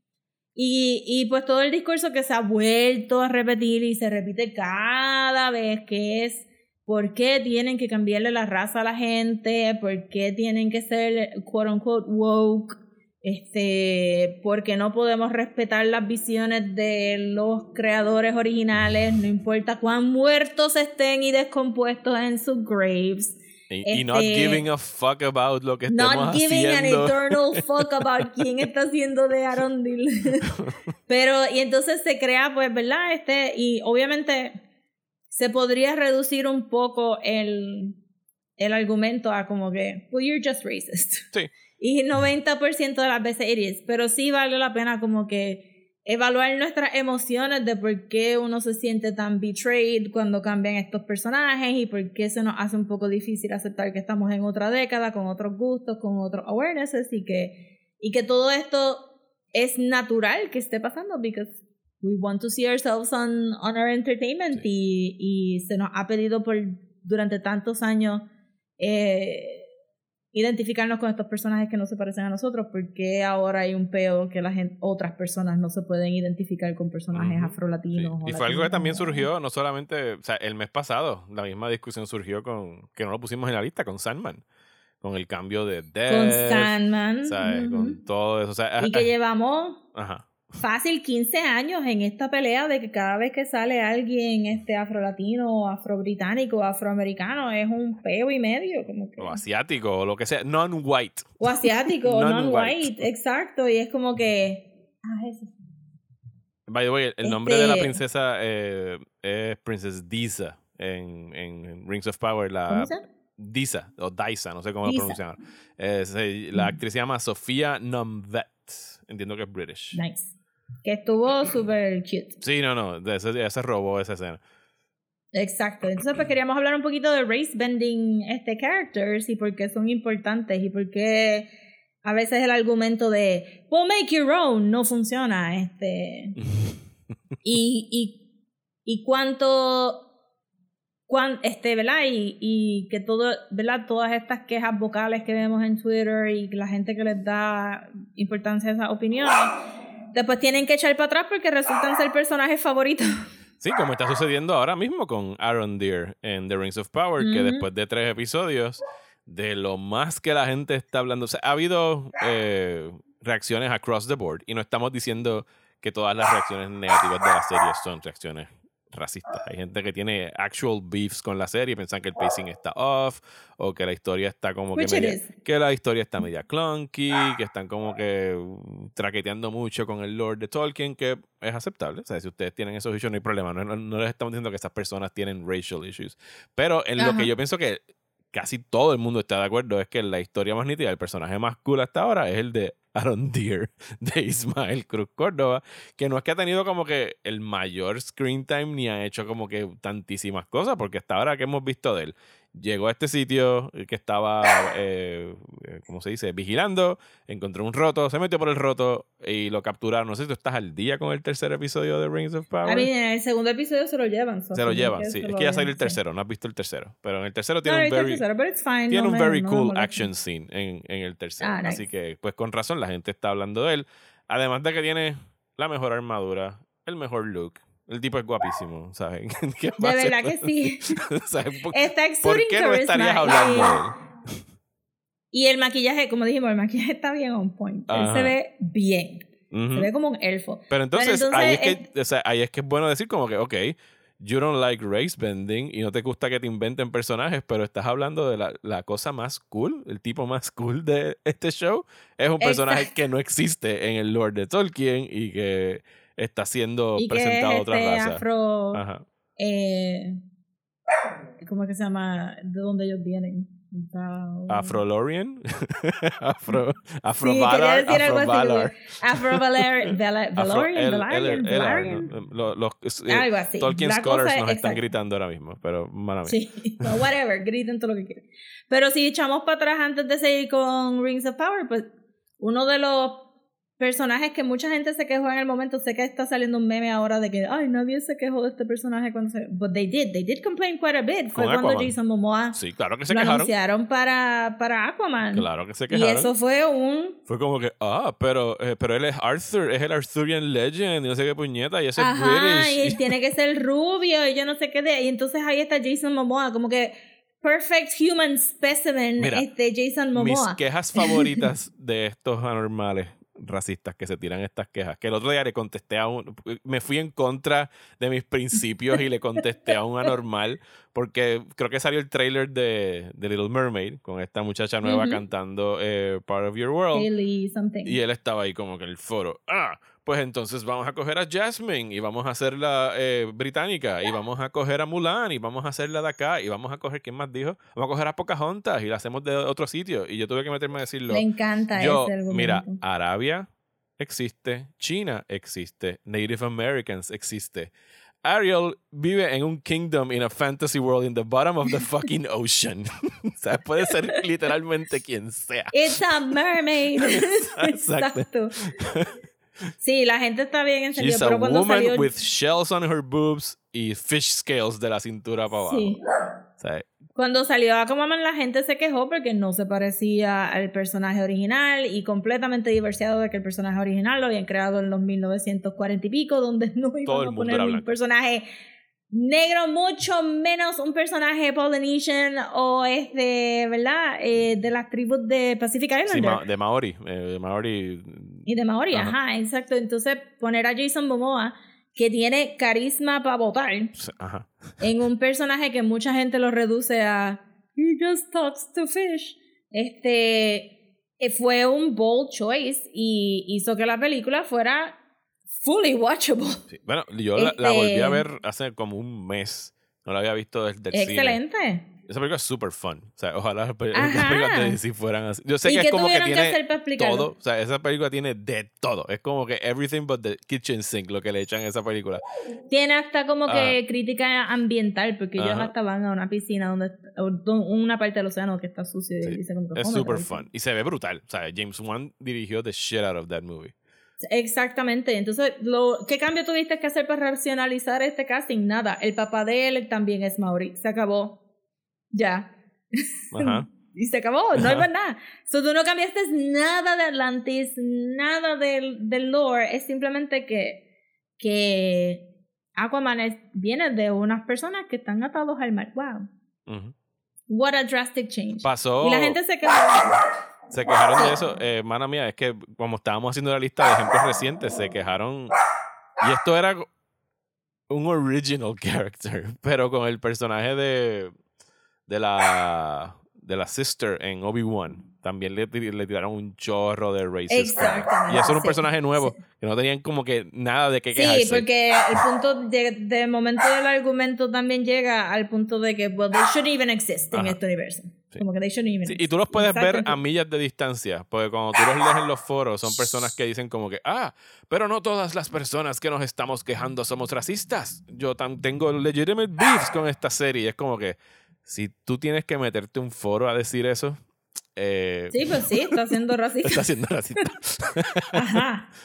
y, y pues todo el discurso que se ha vuelto a repetir y se repite cada vez, que es por qué tienen que cambiarle la raza a la gente, por qué tienen que ser, quote unquote, woke, este, porque no podemos respetar las visiones de los creadores originales, no importa cuán muertos estén y descompuestos en sus graves. Y, y not este, giving a fuck about lo que estemos Not giving an haciendo. eternal (laughs) fuck about quién está haciendo de Arondil. (laughs) Pero, y entonces se crea, pues, ¿verdad? Este, y obviamente se podría reducir un poco el, el argumento a como que, well, you're just racist. Sí. Y 90% de las veces it is. Pero sí vale la pena como que evaluar nuestras emociones de por qué uno se siente tan betrayed cuando cambian estos personajes y por qué se nos hace un poco difícil aceptar que estamos en otra década con otros gustos, con otros awarenesses y que, y que todo esto es natural que esté pasando because we want to see ourselves on, on our entertainment y, y se nos ha pedido por durante tantos años eh, identificarnos con estos personajes que no se parecen a nosotros, porque ahora hay un peo que la gente, otras personas no se pueden identificar con personajes Ujú. afrolatinos. Sí. Y fue algo que también surgió, no solamente, o sea, el mes pasado, la misma discusión surgió con, que no lo pusimos en la lista, con Sandman, con el cambio de Death, con Sandman. ¿sabes? ujú. Con todo eso, o sea, Y ah, que llevamos ah, ajá. Fácil 15 años en esta pelea de que cada vez que sale alguien este afrolatino, afrobritánico, afroamericano, es un peo y medio, como que... o asiático, o lo que sea, non-white. O asiático, (laughs) o Non-white. exacto, y es como que... Ah, eso. By the way, el nombre de la Este- princesa eh, es Princess Disa en, en Rings of Power. La. Disa, o Daisa, no sé cómo Disa. lo pronuncian. Eh, la Mm. actriz se llama Sofía Nomvet. Entiendo que es British. Nice. Que estuvo súper cute. Sí, no, no, ese, ese robó esa escena. Exacto. Entonces, pues queríamos hablar un poquito de race bending este characters y por qué son importantes y por qué a veces el argumento de, well, make your own, no funciona. Este, (laughs) y, y, y cuánto, cuán, este, ¿verdad? Y, y que todo, ¿verdad? Todas estas quejas vocales que vemos en Twitter y la gente que les da importancia a esas opiniones, después tienen que echar para atrás porque resultan ser personajes favoritos. Sí, como está sucediendo ahora mismo con Aaron Deere en The Rings of Power, que después de tres episodios, de lo más que la gente está hablando, o sea, ha habido eh, reacciones across the board y no estamos diciendo que todas las reacciones negativas de la serie son reacciones racistas. Hay gente que tiene actual beefs con la serie piensan que el pacing está off o que la historia está como que media, que la historia está media clunky, que están como que uh, traqueteando mucho con el Lord de Tolkien, que es aceptable. O sea, si ustedes tienen esos issues, no hay problema. No, no- les estamos diciendo que esas personas tienen racial issues. Pero en lo que yo pienso que casi todo el mundo está de acuerdo es que la historia más nítida, el personaje más cool hasta ahora es el de Aaron Deere, de Ismael Cruz Córdoba, que no es que ha tenido como que el mayor screen time ni ha hecho como que tantísimas cosas, porque hasta ahora que hemos visto de él, llegó a este sitio que estaba, eh, eh, ¿cómo se dice?, vigilando, encontró un roto, se metió por el roto y lo capturaron. No sé si tú estás al día con el tercer episodio de Rings of Power. A mí en el segundo episodio se lo llevan. so se lo llevan, sí. Es que ya salió el tercero, no has visto el tercero. Pero en el tercero No, tiene un ahorita el very, tercero, fine, tiene no un very no cool action scene en, en el tercero. Ah, Así nice. que, pues con razón, la gente está hablando de él. Además de que tiene la mejor armadura, el mejor look. El tipo es guapísimo, ¿sabes? (laughs) ¿Qué De verdad que sí. (laughs) ¿Por, (laughs) Está por qué no estarías hablando y- de él? Y el maquillaje, como dijimos, el maquillaje está bien on point. Él se ve bien. Se ve como un elfo. Pero entonces, entonces, ahí, es que, o sea, ahí es que es bueno decir como que, ok, you don't like race bending y no te gusta que te inventen personajes, pero estás hablando de la, la cosa más cool, el tipo más cool de este show. Es un personaje Exacto. que no existe en el Lord de Tolkien y que está siendo Y que es presentado otra este raza. afro... Ajá. Eh, ¿Cómo es que se llama? ¿De dónde ellos vienen? Afrolorian, Afro, (laughs) Afro Sí, Valar, decir Afro. Valar. Afro Valar, (laughs) Valorian, los, eh, Algo así. Tolkien La Scholars nos es- están exacto. gritando ahora mismo, pero mala. Sí, (laughs) no, whatever, griten todo lo que quieran. Pero si echamos para atrás antes de seguir con Rings of Power, pues uno de los personajes que mucha gente se quejó en el momento, sé que está saliendo un meme ahora de que, ay, nadie se quejó de este personaje cuando se... But they did, they did complain quite a bit. Fue cuando. Jason Momoa Sí, claro que se lo quejaron. anunciaron para, para Aquaman. Claro que se y quejaron. eso fue un... Fue como que, ah, pero, eh, pero él es Arthur, es el Arthurian Legend, y no sé qué puñeta, y ese es Ajá, y British. (laughs) tiene que ser rubio y yo no sé qué de... Y entonces ahí está Jason Momoa, como que... Perfect human specimen, Mira, este Jason Mis Momoa. quejas favoritas de estos anormales racistas que se tiran estas quejas, que el otro día le contesté a un, me fui en contra de mis principios y le contesté a un anormal, porque creo que salió el trailer de, de Little Mermaid, con esta muchacha nueva cantando eh, Part of Your World. Y él estaba ahí como que en el foro. Ah, pues entonces vamos a coger a Jasmine y vamos a hacerla eh, británica y vamos a coger a Mulan y vamos a hacerla de acá y vamos a coger, ¿quién más dijo? Vamos a coger a Pocahontas y la hacemos de otro sitio. Y yo tuve que meterme a decirlo. Le encanta Yo, ese argumento. mira, Arabia existe, China existe, Native Americans existe. Ariel vive en un kingdom in a fantasy world in the bottom of the fucking (laughs) ocean. (laughs) o sea, puede ser literalmente quien sea. It's a mermaid. (laughs) Exacto. Exacto. Sí, la gente está bien encendida, She's a pero cuando woman salió... with shells on her boobs y fish scales de la cintura para abajo. Sí. Sea, Cuando salió Aquaman la gente se quejó porque no se parecía al personaje original y completamente divorciado de que el personaje original lo habían creado en los 1940 y pico, donde (laughs) no iban a poner un personaje negro, mucho menos un personaje Polynesian o este, ¿verdad? Eh, de las tribus de Pacific sí, Islander. ma- de Maori. eh, de Maori. Y de Maori, Ajá. ajá. exacto. Entonces, poner a Jason Momoa, que tiene carisma para votar, Ajá. en un personaje que mucha gente lo reduce a He just talks to fish. Este eh, fue un bold choice y hizo que la película fuera fully watchable. Sí. Bueno, yo la, la volví a Este- ver hace como un mes. No la había visto desde el cine. Excelente. Esa película es super fun. O sea, ojalá las pe- las Ajá. películas de DC fueran así. Yo sé ¿Y que es como que que tiene explicarlo? todo. O sea, esa película tiene de todo. Es como que everything but the kitchen sink lo que le echan a esa película. Tiene hasta como que Ah. crítica ambiental, porque ellos Ajá. hasta van a una piscina donde una parte del océano que está sucio y Sí. como que Es super fun. Y se ve brutal. O sea, James Wan dirigió the shit out of that movie. Exactamente. Entonces, lo, ¿qué cambio tuviste que hacer para racionalizar este casting? Nada. El papá de él también es Mauri. Se acabó. Ya. Ajá. (laughs) Y se acabó, no hay Ajá. más nada. So, tú no cambiaste nada de Atlantis, nada del, del lore. Es simplemente que, que Aquaman es- viene de unas personas que están atados al mar. Wow. Ujú. What a drastic change. Pasó. Y la gente se quedó. Se quejaron de eso. (laughs) Eh, mana mía, es que como estábamos haciendo la lista de ejemplos recientes, se quejaron. Y esto era un original (laughs) character, pero con el personaje de, de la de la sister en Obi-Wan. También le, tir- le tiraron un chorro de. Exactamente, Y eso era un personaje nuevo, sí. que no tenían como que nada de qué quejarse. Sí, porque el punto de, de momento del argumento también llega al punto de que, well, they shouldn't even exist en este universo. Sí. Como que they shouldn't even Sí, y tú los puedes ver a millas de distancia, porque cuando tú los lees en los foros, son personas que dicen como que, ah, pero no todas las personas que nos estamos quejando somos racistas. Yo tam- tengo legitimate beefs con esta serie. Y es como que, si tú tienes que meterte un foro a decir eso, eh, Sí, pues sí, está siendo racista. estás siendo racista. Ajá. (laughs)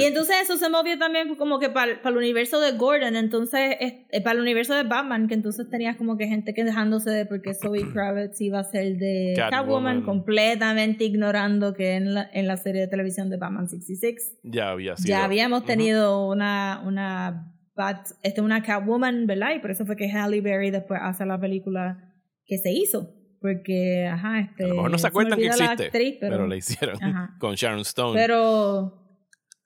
Y entonces eso se movió también como que para, el universo de Gordon, entonces, es- eh, para el universo de Batman, que entonces tenías como que gente quejándose de porque (clears throat) Zoe Kravitz iba a ser de Catwoman. Completamente ignorando que en la, en la serie de televisión de Batman 66 ya había sido. ya habíamos tenido una, una, Bat, este, una Catwoman, ¿verdad? Y por eso fue que Halle Berry después hace la película que se hizo. Porque, ajá, este... A lo mejor no se acuerdan que existe, actriz, pero, pero, la hicieron Ajá. (laughs) con Sharon Stone. pero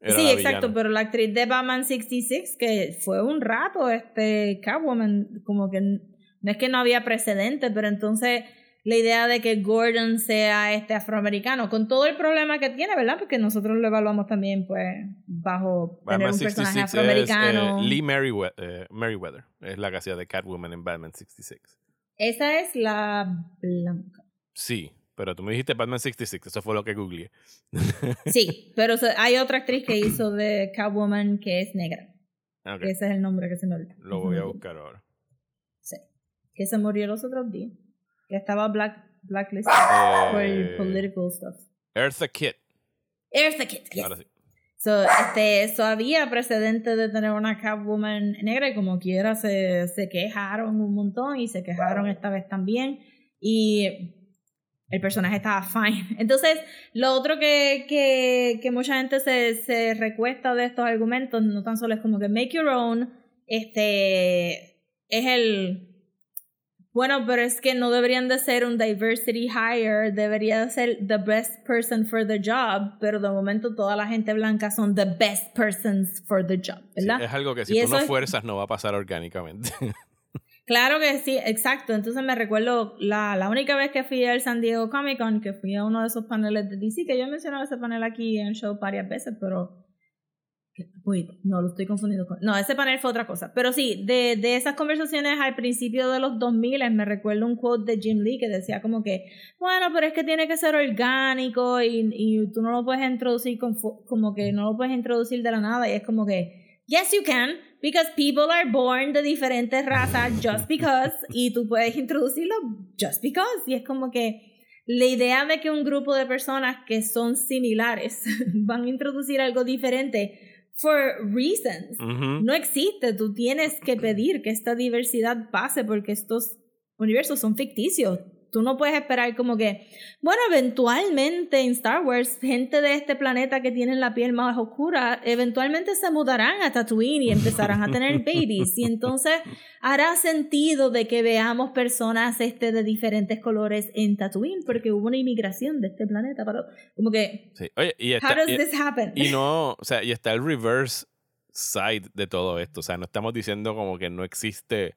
Era sí, exacto, villana. pero la actriz de Batman 66, que fue un rato, este, Catwoman, como que no es que no había precedente, pero entonces la idea de que Gordon sea este afroamericano, con todo el problema que tiene, ¿verdad? Porque nosotros lo evaluamos también, pues, bajo tener Batman un personaje 66 afroamericano. es eh, Lee Merriwe- eh, Merriweather. Es la que hacía de Catwoman en Batman 66. Esa es la blanca. Sí, pero tú me dijiste Batman 66, eso fue lo que googleé. (laughs) Sí, pero hay otra actriz que hizo de Catwoman que es negra. Ese es el nombre que se me olvidó. lo voy a buscar ahora. Sí. Que se murió los otros días. Que estaba black, blacklisted Eh, por political stuff. Eartha Kitt. Eartha Kitt, yes. Ahora sí. So, este, so había precedente de tener una Catwoman negra y como quiera se, se quejaron un montón y se quejaron esta vez también. Y el personaje estaba fine. (laughs) Entonces, lo otro que, que, que mucha gente se, se recuesta de estos argumentos, no tan solo es como que make your own, este, es el... Bueno, pero es que no deberían de ser un diversity hire, debería de ser the best person for the job, pero de momento toda la gente blanca son the best persons for the job, Sí, ¿verdad? es algo que Y si tú no es- fuerzas no va a pasar orgánicamente. (laughs) Claro que sí, exacto. Entonces me recuerdo la, la única vez que fui al San Diego Comic Con, que fui a uno de esos paneles de DC, que yo he mencionado ese panel aquí en el show varias veces, pero... Uy, no, lo estoy confundiendo con... No, ese panel fue otra cosa. Pero sí, de, de esas conversaciones al principio de los 2000 me recuerdo un quote de Jim Lee que decía como que, bueno, pero es que tiene que ser orgánico y, y tú no lo puedes introducir con, como que no lo puedes introducir de la nada y es como que, yes you can, because people are born de diferentes razas just because y tú puedes introducirlo just because y es como que la idea de que un grupo de personas que son similares (laughs) van a introducir algo diferente for reasons no existe. Tú tienes que pedir que esta diversidad pase porque estos universos son ficticios. Tú no puedes esperar como que, bueno, eventualmente en Star Wars, gente de este planeta que tienen la piel más oscura, eventualmente se mudarán a Tatooine y empezarán a tener babies. Y entonces hará sentido de que veamos personas este, de diferentes colores en Tatooine porque hubo una inmigración de este planeta. Pero como que, Sí. Oye, y how está, does y, this happen? y no, o sea, y está el reverse side de todo esto. O sea, no estamos diciendo como que no existe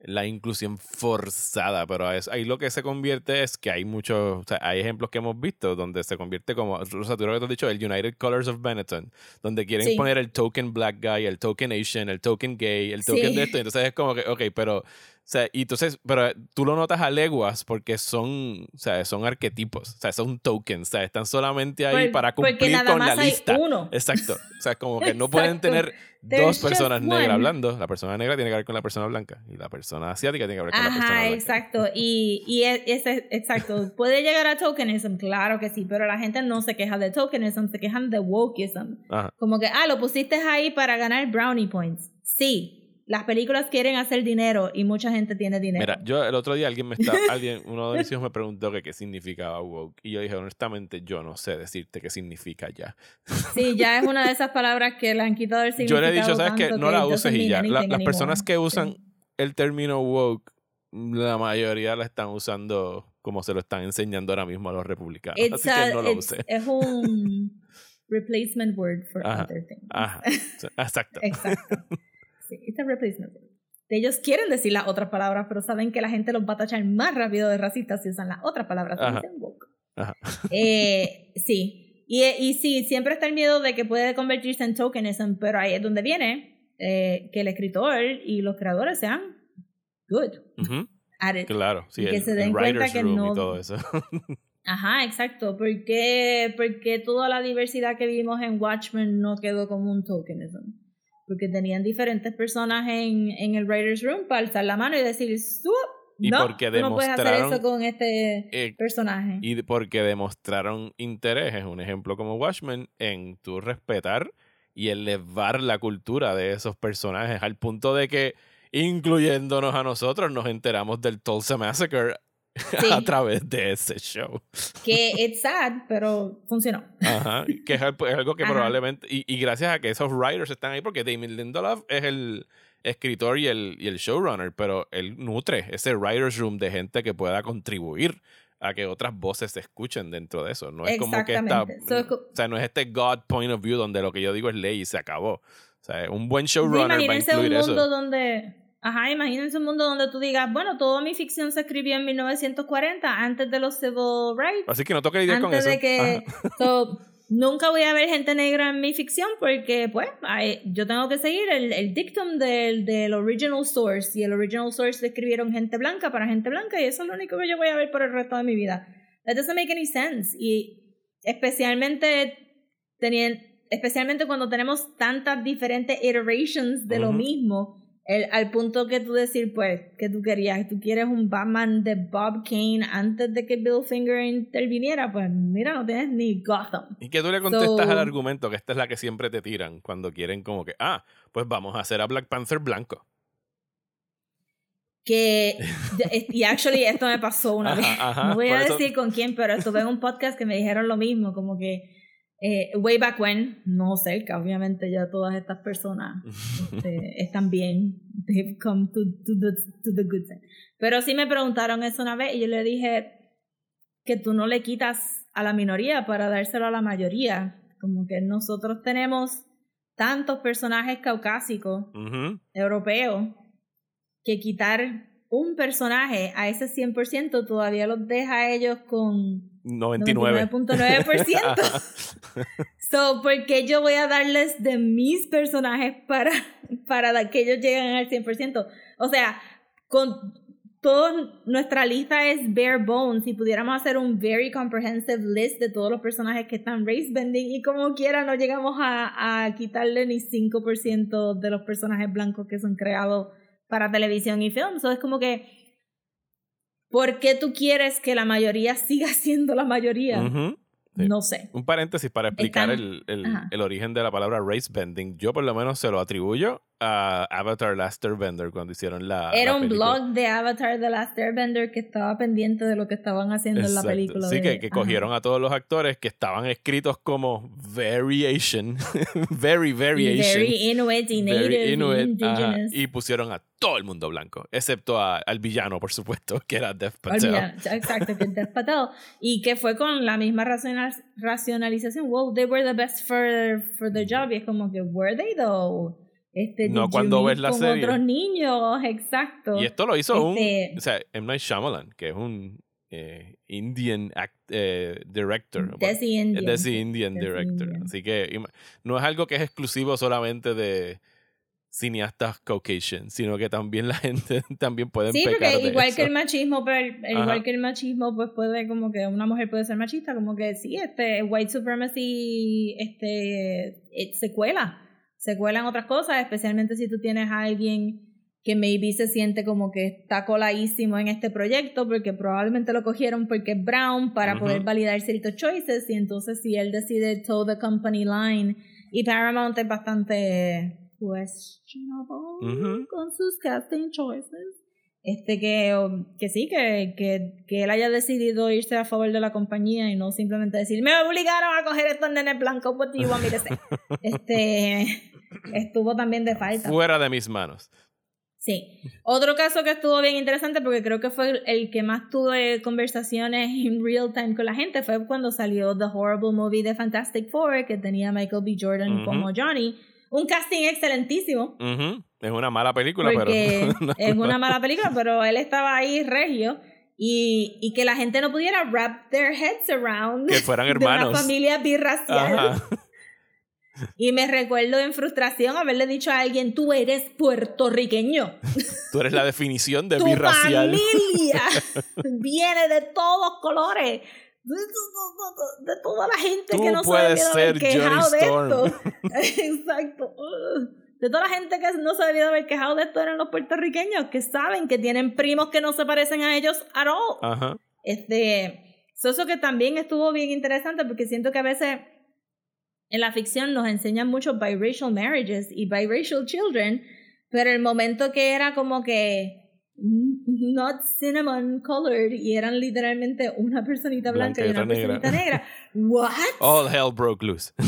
la inclusión forzada, pero ahí lo que se convierte es que hay muchos, o sea, hay ejemplos que hemos visto donde se convierte como, o sea, tú lo que has dicho, el United Colors of Benetton, donde quieren Sí. poner el token black guy, el token Asian, el token gay, el token Sí. de esto, entonces es como que, ok, pero sea, y entonces, pero tú lo notas a leguas porque son, o sea, son arquetipos, o sea, son tokens, o sea, están solamente ahí Por- para cumplir nada con la más hay lista. uno. Exacto. O sea, como que no (laughs) pueden tener There's dos personas negras hablando. La persona negra tiene que ver con la persona blanca y la persona asiática tiene que ver con la persona Ajá, blanca. exacto. Y, y e- ese, exacto. Puede llegar a tokenism, claro que sí, pero la gente no se queja de tokenism, se quejan de wokeism. Ajá. Como que, ah, lo pusiste ahí para ganar brownie points. Sí, las películas quieren hacer dinero y mucha gente tiene dinero. Mira, yo el otro día alguien me está, (laughs) alguien, uno de mis hijos me preguntó que qué significaba woke y yo dije honestamente yo no sé decirte qué significa ya. Sí, ya es una de esas palabras que le han quitado el (laughs) Yo significado le he dicho, sabes que no la uses y ya. La- las personas que usan Sí. el término woke, la mayoría la están usando como se lo están enseñando ahora mismo a los republicanos. It's Así que no lo use. Es un (laughs) replacement word for Ajá, other things. Ajá. Exacto. Exacto. Sí, a replacement word. Ellos quieren decir las otras palabras, pero saben que la gente los va a tachar más rápido de racistas si usan las otras palabras. Ajá. Dicen woke. Ajá. Eh, (laughs) sí. Y, y sí, siempre está el miedo de que puede convertirse en tokenism, pero ahí es donde viene eh, que el escritor y los creadores sean good at it. Claro, sí, Y que el, se den cuenta que no- y todo eso. (laughs) Ajá, exacto. ¿Por qué, por qué toda la diversidad que vimos en Watchmen no quedó como un tokenism? Porque tenían diferentes personas en, en el writer's room para alzar la mano y decir, "Stop, Y no, porque no puedes hacer eso con este Eh, personaje. y porque demostraron interés, es un ejemplo como Watchmen, en tu respetar y elevar la cultura de esos personajes al punto de que, incluyéndonos a nosotros, nos enteramos del Tulsa Massacre Sí. (laughs) a través de ese show. Que it's sad, pero funcionó. Ajá, que es, al- es algo que Ajá. probablemente, y, y gracias a que esos writers están ahí, porque Damien Lindelof es el escritor y el, y el showrunner, pero él nutre ese writer's room de gente que pueda contribuir a que otras voces se escuchen dentro de eso. No es como que esta. So, o sea, no es este God point of view donde lo que yo digo es ley y se acabó. O sea, un buen Sí, showrunner va a imagínense un incluir mundo eso. donde. Ajá, imagínense un mundo donde tú digas, bueno, toda mi ficción se escribió en 1940, antes de los civil rights. Así que no toca lidiar con eso. de que (laughs) so, nunca voy a ver gente negra en mi ficción porque pues hay- yo tengo que seguir el, el dictum del, del original source y el original source le escribieron gente blanca para gente blanca y eso es lo único que yo voy a ver por el resto de mi vida that doesn't make any sense y especialmente teniendo especialmente cuando tenemos tantas diferentes iterations de lo Ujú. mismo el, al punto que tú decir, pues, que tú querías, tú quieres un Batman de Bob Kane antes de que Bill Finger interviniera, pues mira, no tienes ni Gotham. Y que tú le contestas So- al argumento, que esta es la que siempre te tiran cuando quieren como que, ah, pues vamos a hacer a Black Panther blanco. Que, y actually esto me pasó una Ajá, vez. ajá, no voy a eso- decir con quién, pero estuve en un podcast que me dijeron lo mismo, como que eh, way back when, no cerca, obviamente ya todas estas personas (laughs) este, están bien, they've come to, to, the, to the good side. Pero sí me preguntaron eso una vez y yo le dije que tú no le quitas a la minoría para dárselo a la mayoría. Como que nosotros tenemos tantos personajes caucásicos, europeos, que quitar un personaje a ese 100% todavía los deja a ellos con 99. 99.9%. Ajá. (laughs) So, ¿por qué yo voy a darles de mis personajes para, para que ellos lleguen al 100%? O sea, con todo, nuestra lista es bare bones. Si pudiéramos hacer un very comprehensive list de todos los personajes que están race bending y como quiera no llegamos a, a quitarle ni 5% de los personajes blancos que son creados para televisión y film. So, es como que, ¿por qué tú quieres que la mayoría siga siendo la mayoría? Sí. No sé. Un paréntesis para explicar Están- el, el origen de la palabra race bending. Yo por lo menos se lo atribuyo a Avatar Last Airbender cuando hicieron la Era la un blog de Avatar The Last Airbender que estaba pendiente de lo que estaban haciendo en la Exacto. película. Sí, de- que, que cogieron a todos los actores que estaban escritos como variation, (laughs) very variation, Very Inuit y Native very Inuit, y pusieron a todo el mundo blanco, excepto a- al villano, por supuesto, (laughs) que era Dev Patel. Exacto, que es Dev Patel. Y que fue con la misma racional- racionalización. Well, they were the best for, for the job. Y es como que, were they though? Este, No cuando ves la con serie. otros niños, exacto. Y esto lo hizo Este- un, o sea, M. Night Shyamalan, que es un eh, Indian act, eh, director. Desi Indian. Desi Indian Desi director. Indian. Así que no es algo que es exclusivo solamente de, cineastas Caucasian, sino que también la (laughs) gente también puede Sí, pecar porque de igual eso. que el machismo, pero el- igual que el machismo, pues puede como que una mujer puede ser machista, como que sí, este white supremacy este eh, se cuela, se cuela en otras cosas, especialmente si tú tienes a alguien que maybe se siente como que está coladísimo en este proyecto porque probablemente lo cogieron porque es brown para poder validar ciertos choices y entonces si él decide toe the company line y Paramount es bastante questionable Ujú. con sus casting choices este que, que sí, que, que, que él haya decidido irse a favor de la compañía y no simplemente decir, me obligaron a coger estos nenes blancos, to say?" (laughs) este estuvo también de falta. Fuera de mis manos. Sí. Otro caso que estuvo bien interesante, porque creo que fue el- que más tuve conversaciones en real time con la gente, fue cuando salió The Horrible Movie de Fantastic Four, que tenía Michael B. Jordan como Johnny. Un casting excelentísimo. Es una mala película, Porque (laughs) pero. es una mala película, pero él estaba ahí regio y, y que la gente no pudiera wrap their heads around que fueran de una hermanos. familia birracial. Ajá. (laughs) Y me recuerdo en frustración haberle dicho a alguien, tú eres puertorriqueño. (laughs) Tú eres la definición de tu birracial. familia viene de todos colores. De, toda la gente Tú que no se haber ser quejado Johnny de esto. (laughs) Exacto. De toda la gente que no se debió haber quejado de esto eran los puertorriqueños, que saben que tienen primos que no se parecen a ellos at all. Ajá. Este, so eso que también estuvo bien interesante porque siento que a veces en la ficción nos enseñan mucho biracial marriages y biracial children, pero el momento que era como que not cinnamon colored y eran literalmente una personita blanca, Blanca y y una negra. personita negra. (laughs) What? All hell broke loose. (laughs)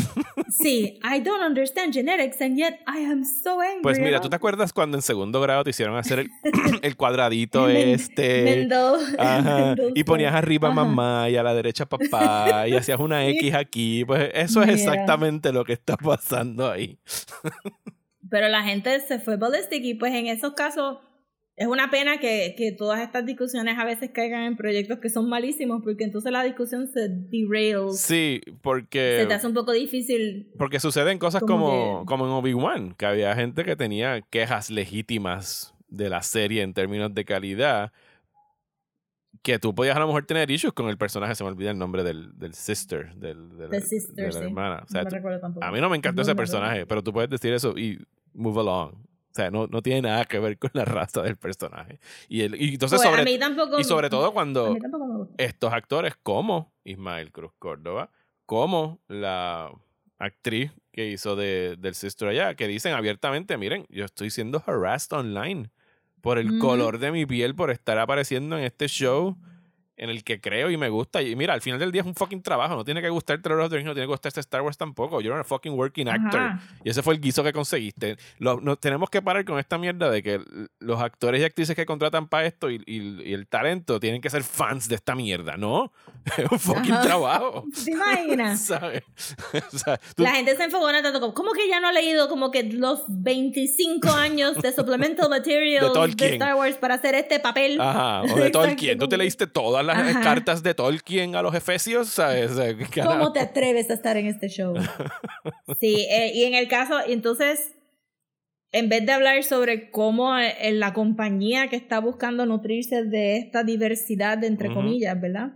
Sí, I don't understand genetics and yet I am so angry. Pues mira, ¿tú te acuerdas cuando en segundo grado te hicieron hacer el, (coughs) el cuadradito este? Mendel- Ajá, (laughs) y Mendoza. ponías arriba Ajá. mamá y a la derecha papá y hacías una. X aquí. Pues eso es exactamente lo que está pasando ahí. Pero la gente se fue ballistic y pues en esos casos es una pena que, que todas estas discusiones a veces caigan en proyectos que son malísimos porque entonces la discusión se derails. Sí, Se porque, te hace un poco difícil. porque suceden cosas como como, que- como en Obi-Wan, que había gente que tenía quejas legítimas de la serie en términos de calidad, que tú podías a lo mejor tener issues con el personaje, se me olvida el nombre del, del sister, del, de la, The sister, de la sí. hermana. O sea, no me tú- recuerdo tampoco. a mí no me encantó No ese me personaje, pero tú puedes decir eso y move along. O sea, no, no tiene nada que ver con la (laughs) raza del personaje. Y, el, y entonces Pues, sobre a mí tampoco, y sobre todo cuando estos actores como Ismael Cruz Córdoba, como la actriz que hizo de, del Sister allá, que dicen abiertamente, miren, yo estoy siendo harassed online por el color de mi piel, por estar apareciendo en este show en el que creo y me gusta. Y mira, al final del día es un fucking trabajo. No tiene que gustarte Lord of the Rings, no tiene que gustarte Star Wars tampoco. You're a fucking working actor. Ajá. Y ese fue el guiso que conseguiste. Lo- no, tenemos que parar con esta mierda de que los actores y actrices que contratan para esto y, y- y el talento tienen que ser fans de esta mierda, ¿no? (laughs) Es un fucking Ajá. trabajo. ¿Te imaginas? (laughs) ¿Sabes? (laughs) o sea, tú- La gente se enfogona tanto como, ¿cómo que ya no ha leído como que los 25 años de supplemental materials De Tolkien. Star Wars para hacer este papel? Ajá, o de Tolkien. ¿Tú te leíste todas las Ajá. cartas de Tolkien a los Efesios? ¿Sabes? ¿Cómo te atreves a estar en este show? (laughs) Sí, eh, y en el caso, entonces, en vez de hablar sobre cómo eh, la compañía que está buscando nutrirse de esta diversidad, de entre Ujú. comillas, ¿verdad?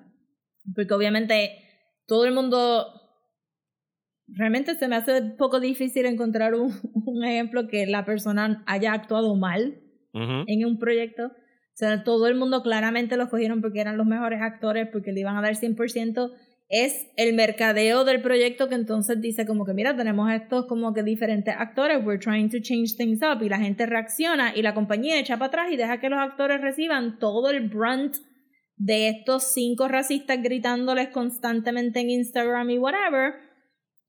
Porque obviamente todo el mundo, realmente se me hace un poco difícil encontrar un, (laughs) un ejemplo que la persona haya actuado mal Ujú. en un proyecto. O sea, todo el mundo claramente los cogieron porque eran los mejores actores, porque le iban a dar 100%. Es el mercadeo del proyecto que entonces dice como que, mira, tenemos estos como que diferentes actores, we're trying to change things up, y la gente reacciona y la compañía echa para atrás y deja que los actores reciban todo el brunt de estos cinco racistas gritándoles constantemente en Instagram y whatever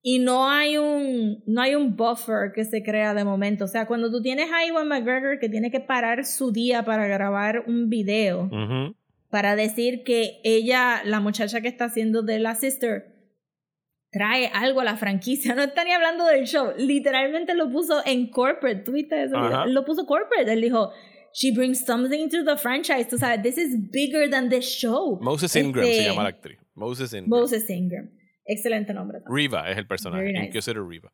y no hay un no hay un buffer que se crea de momento. O sea, cuando tú tienes a Iwan McGregor que tiene que parar su día para grabar un video para decir que ella, la muchacha que está haciendo de la sister, trae algo a la franquicia. (laughs) No está ni hablando del show. Literalmente lo puso en corporate. ¿Tuviste eso? Ajá. Lo puso corporate. Él dijo, she brings something to the franchise. Tú sabes, this is bigger than this show. Moses Ingram se Este, llama la actriz. Moses Ingram. Moses Ingram. Excelente nombre. también. Riva es el personaje. Nice. Inquisitor Riva.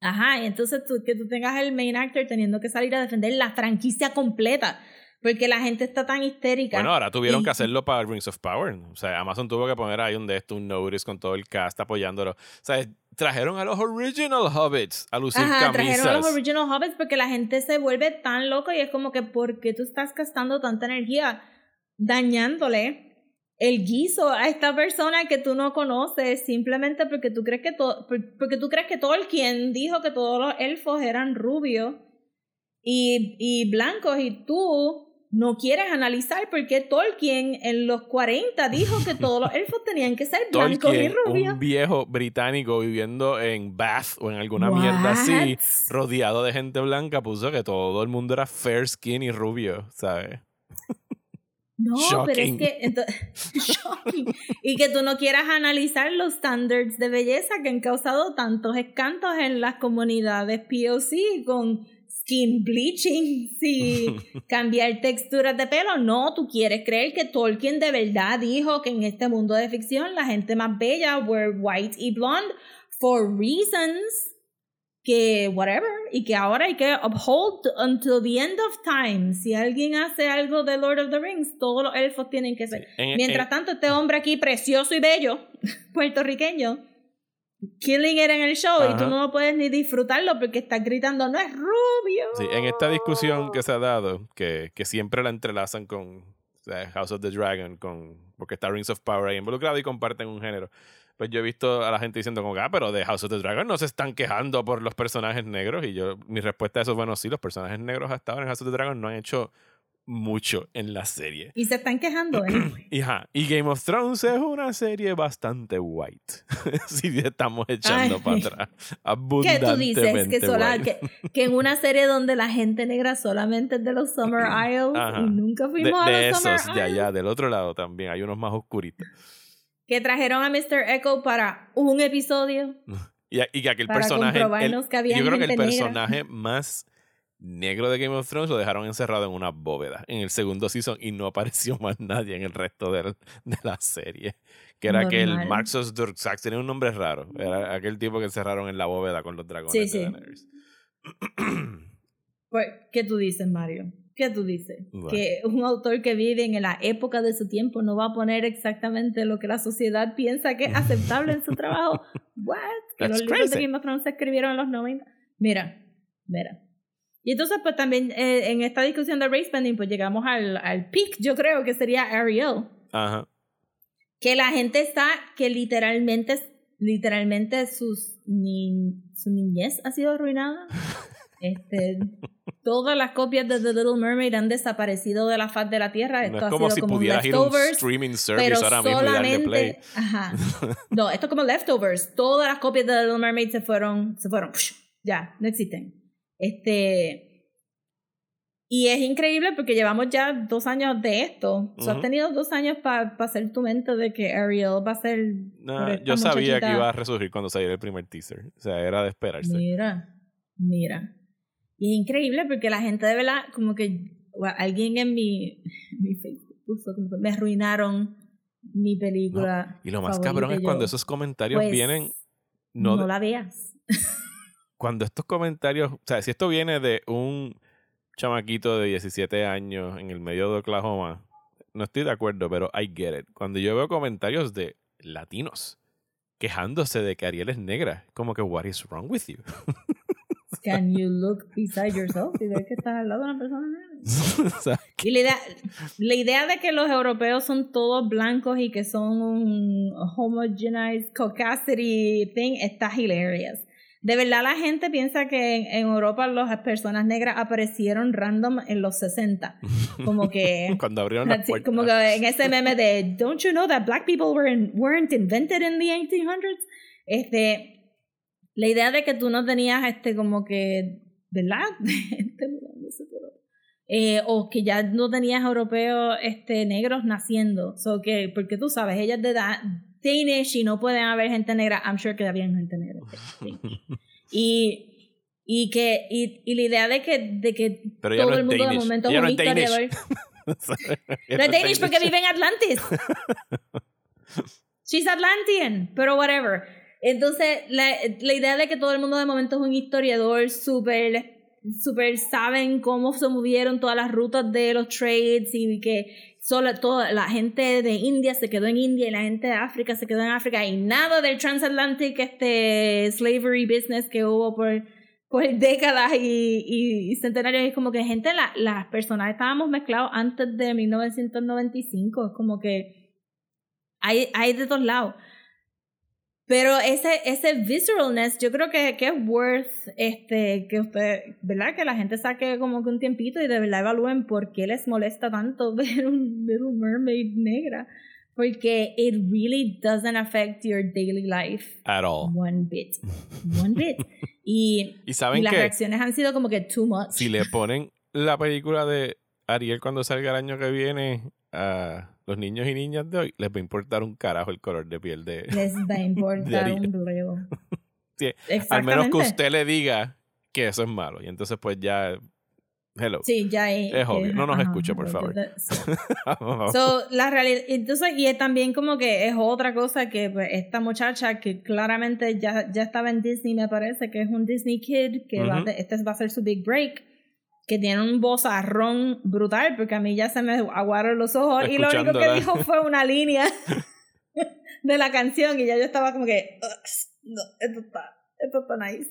Ajá, y entonces tú, que tú tengas el main actor teniendo que salir a defender la franquicia completa. Porque la gente está tan histérica. Bueno, ahora tuvieron Y- que hacerlo para Rings of Power. O sea, Amazon tuvo que poner ahí un de esto, un notice con todo el cast apoyándolo. O sea, trajeron a los original Hobbits a lucir Ajá, trajeron a los camisas. original Hobbits porque la gente se vuelve tan loco y es como que ¿por qué tú estás gastando tanta energía dañándole el guiso a esta persona que tú no conoces simplemente porque tú crees que todo porque tú crees que Tolkien dijo que todos los elfos eran rubios y, y blancos y tú no quieres analizar por qué Tolkien en los 40 dijo que todos los elfos tenían que ser blancos y rubios. un viejo británico viviendo en Bath o en alguna mierda así, rodeado de gente blanca, puso que todo el mundo era fair skin y rubio, ¿sabes? No, pero es que ento- (laughs) Shocking. y que tú no quieras analizar los standards de belleza que han causado tantos escantos en las comunidades POC con skin bleaching, (laughs) sí, (laughs) cambiar texturas de pelo. No, tú quieres creer que Tolkien de verdad dijo que en este mundo de ficción la gente más bella were white y blonde for reasons que whatever y que ahora hay que uphold until the end of time. Si alguien hace algo de Lord of the Rings, todos los elfos tienen que ser. En- Mientras en- tanto, este hombre aquí precioso y bello, (laughs) puertorriqueño, killing it en el show y tú no puedes ni disfrutarlo porque estás gritando no es rubio. Sí, en esta discusión que se ha dado, que, que siempre la entrelazan con o sea, House of the Dragon, con, porque está Rings of Power ahí involucrado y comparten un género. Pues yo he visto a la gente diciendo como, ah, pero de House of the Dragon no se están quejando por los personajes negros. Y yo, mi respuesta a eso es, bueno, sí, los personajes negros hasta ahora en House of the Dragon no han hecho mucho en la serie. Y se están quejando, ¿eh? (clears throat) Y, y Game of Thrones es una serie bastante white. (laughs) si estamos echando Ay. para atrás. ¿Qué tú dices? Que, sola- que, que en una serie donde la gente negra solamente es de los Summer (clears throat) Isles Ajá. y nunca de, fuimos a de los Summer esos, de Isles. allá, del otro lado también, hay unos más oscuritos. Que trajeron a Mr. Echo para un episodio. (laughs) Y, y que aquel Para personaje. el- comprobarnos que había yo creo que el negra. personaje más negro de Game of Thrones lo dejaron encerrado en una bóveda en el segundo season y no apareció (laughs) más nadie en el resto de, la serie. Que era aquel Normal. Marxos Durksax, tenía un nombre raro. Era aquel tipo que encerraron en la bóveda con los dragones Sí, de sí. Daenerys. (clears throat) Pues, ¿Qué tú dices, Mario? ¿Qué tú dices? Bueno. Que un autor que vive en la época de su tiempo no va a poner exactamente lo que la sociedad piensa que es aceptable en su trabajo. (laughs) What? Que That's los libros de crazy. Game of Thrones se escribieron en los 90. Mira, mira. Y entonces, pues también eh, en esta discusión de race bending, pues llegamos al, al peak, yo creo que sería Ariel. Ajá. que la gente está que literalmente literalmente sus ni, su niñez ha sido arruinada (laughs) este todas las copias de The Little Mermaid han desaparecido de la faz de la tierra esto No es ha como sido si como pudieras ir a un streaming pero service ahora mismo y darle play. ajá (laughs) no esto es como leftovers todas las copias de The Little Mermaid se fueron se fueron ya no existen este y es increíble porque llevamos ya dos años de esto. Sea, has tenido dos años para hacer tu mente de que Ariel va a ser. No, yo sabía que iba a resurgir cuando saliera el primer teaser. O sea, era de esperarse. Mira, mira. Y es increíble porque la gente de verdad, como que alguien en mi, (laughs) mi Facebook puso como que me arruinaron mi película. Y lo más cabrón es cuando esos comentarios pues, vienen. No, No, de- la veas. cuando estos comentarios, o sea, si esto viene de un chamaquito de 17 años en el medio de Oklahoma, no estoy de acuerdo, pero I get it. Cuando yo veo comentarios de latinos quejándose de que Ariel es negra, como que what is wrong with you? (laughs) Can you look beside yourself y ver que estás al lado de una persona negra? (laughs) Y la idea, la idea de que los europeos son todos blancos y que son un homogenized caucasity thing está hilarious. De verdad la gente piensa que en, en Europa las personas negras aparecieron random en los 60. Como que... (laughs) cuando abrieron las así, puertas. como que en ese meme de Don't you know that black people were in- weren't invented in the 1800s? Este, la idea de que tú no tenías este como que, ¿verdad? (laughs) Ahí. Eh, o que ya no tenías europeos este, negros naciendo. So que, porque tú sabes, ella es de da- Danish y no pueden haber gente negra. I'm sure que había gente negra. (laughs) Y, y que y, y la idea de que, de que Pero todo no el mundo de Danish. momento Ella (laughs) es no un Danish. historiador. No es Danish porque vive en Atlantis. She's Atlantean, pero whatever. Entonces, la, la idea de que todo el mundo de momento es un historiador súper super saben cómo se movieron todas las rutas de los trades y que solo toda la gente de India se quedó en India y la gente de África se quedó en África y nada del transatlantic este slavery business que hubo por, por décadas y, y, centenarios. Es como que gente la, las personas estábamos mezclados antes de 1995 es como que hay, hay de todos lados pero ese, ese visceralness, yo creo que, que es worth este, que usted, ¿verdad? Que la gente saque como que un tiempito y de verdad evalúen por qué les molesta tanto (laughs) ver un Little Mermaid negra. Porque it really doesn't affect your daily life. At all. One bit. One bit. Y, (laughs) ¿Y, saben las que reacciones han sido como que too much. Si le ponen la película de Ariel cuando salga el año que viene a los niños y niñas de hoy, les va a importar un carajo el color de piel de. Les va a (laughs) importar un bledo. (laughs) sí, al menos que usted le diga que eso es malo. Y entonces, pues ya. Hello. Sí, ya es, es obvio. No nos escuche, por favor. (laughs) so, la realidad. Entonces, y es también como que es otra cosa que pues, esta muchacha que claramente ya, ya estaba en Disney, me parece que es un Disney Kid, que va a, este va a ser su big break que tiene un vozarrón brutal, porque a mí ya se me aguaron los ojos y lo único que dijo fue una línea (laughs) de la canción y ya yo estaba como que, no, esto está, esto está nice.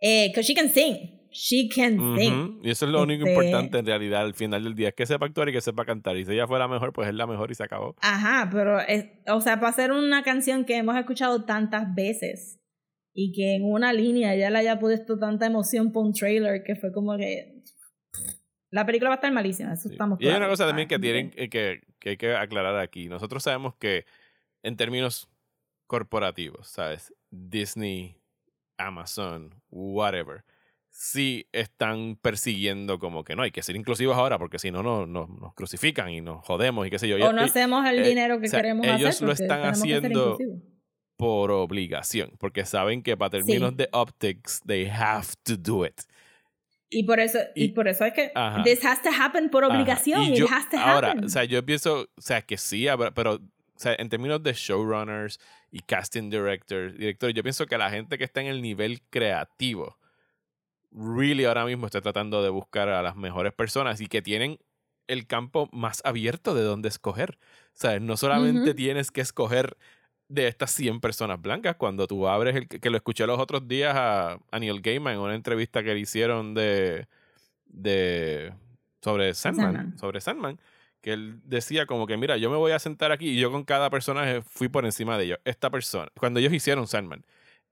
Eh, she can sing. She can sing. Y eso es lo único Este- importante en realidad al final del día, es que sepa actuar y que sepa cantar. Y si ella fuera mejor, pues es la mejor y se acabó. Ajá, pero, es, o sea, para hacer una canción que hemos escuchado tantas veces y que en una línea ya le haya puesto tanta emoción por un trailer que fue como que... La película va a estar malísima, eso Sí. estamos Y hay una cosa también que Ah, tienen eh, que, que hay que aclarar aquí. Nosotros sabemos que en términos corporativos, ¿sabes? Disney, Amazon, whatever, sí están persiguiendo como que no, hay que ser inclusivos ahora porque si no, no, no- nos crucifican y nos jodemos y qué sé yo. O no hacemos el eh, dinero que o sea, queremos ellos hacer. lo porque están que haciendo por obligación, porque saben que para términos Sí. de optics, they have to do it. Y por eso, y, y- por eso es que Ajá. this has to happen por obligación. Y It yo- has to ahora, happen. o sea, yo pienso, o sea, que sí, pero o sea, en términos de showrunners y casting directors, directores, yo pienso que la gente que está en el nivel creativo, really ahora mismo está tratando de buscar a las mejores personas y que tienen el campo más abierto de donde escoger. O sea, no solamente tienes que escoger de estas 100 personas blancas, cuando tú abres el que lo escuché los otros días a, a Neil Gaiman en una entrevista que le hicieron de, de sobre Sandman, Sandman. sobre Sandman, que él decía como que mira, yo me voy a sentar aquí y yo con cada personaje fui por encima de ellos. Esta persona, cuando ellos hicieron Sandman,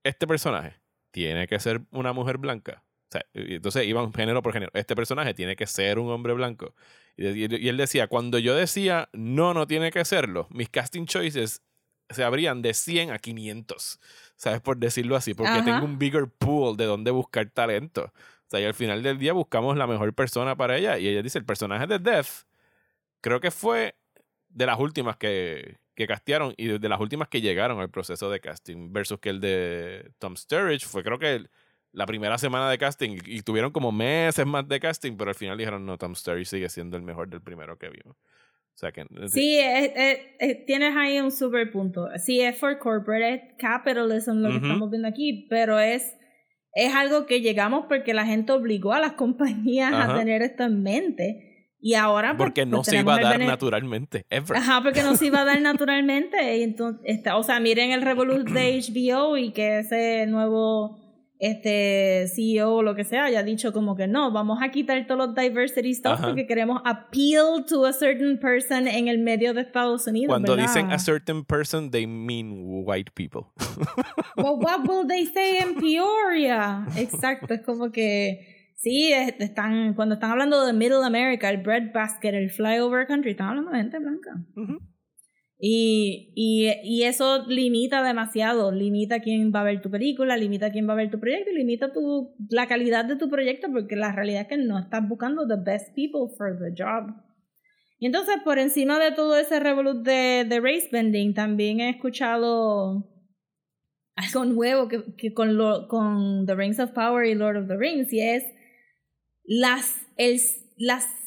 este personaje tiene que ser una mujer blanca. O sea, entonces iban género por género. Este personaje tiene que ser un hombre blanco. Y, y- y él decía, cuando yo decía, no, no tiene que serlo, mis casting choices se abrían de 100 a 500. ¿Sabes? Por decirlo así, porque Ajá. tengo un bigger pool de donde buscar talento. O sea, y al final del día buscamos la mejor persona para ella. Y ella dice, el personaje de Death, creo que fue de las últimas que, que castearon y de las últimas que llegaron al proceso de casting versus que el de Tom Sturridge fue creo que el- la primera semana de casting y, y tuvieron como meses más de casting, pero al final dijeron, no, Tom Sturridge sigue siendo el mejor del primero que vimos. O sea que... Sí, eh, tienes ahí un super punto. Sí, es for corporate capitalism lo que estamos viendo aquí, pero es, es algo que llegamos porque la gente obligó a las (laughs) compañías Ajá. a tener esto en mente. Y ahora pues, Porque no pues, se iba a dar naturalmente, ever. Ajá, porque no se iba a dar (laughs) naturalmente. Y entonces, está, o sea, miren el Revolut de (clears throat) HBO y que ese nuevo este CEO o lo que sea haya dicho como que no, vamos a quitar todos los diversity stuff Ajá. porque queremos appeal to a certain person en el medio de Estados Unidos. Cuando ¿verdad? dicen a certain person, they mean white people. (laughs) Well, what will they say in Peoria? Exacto, es como que sí, es- están cuando están hablando de Middle America, el breadbasket, el flyover country, están hablando de gente blanca. Y, y, y eso limita demasiado, limita quién va a ver tu película, limita quién va a ver tu proyecto, limita tu, la calidad de tu proyecto porque la realidad es que no estás buscando the best people for the job. Y entonces por encima de todo ese revolut de, de race bending también he escuchado algo nuevo que, que con, lo, con The Rings of Power y Lord of the Rings y es las, el, las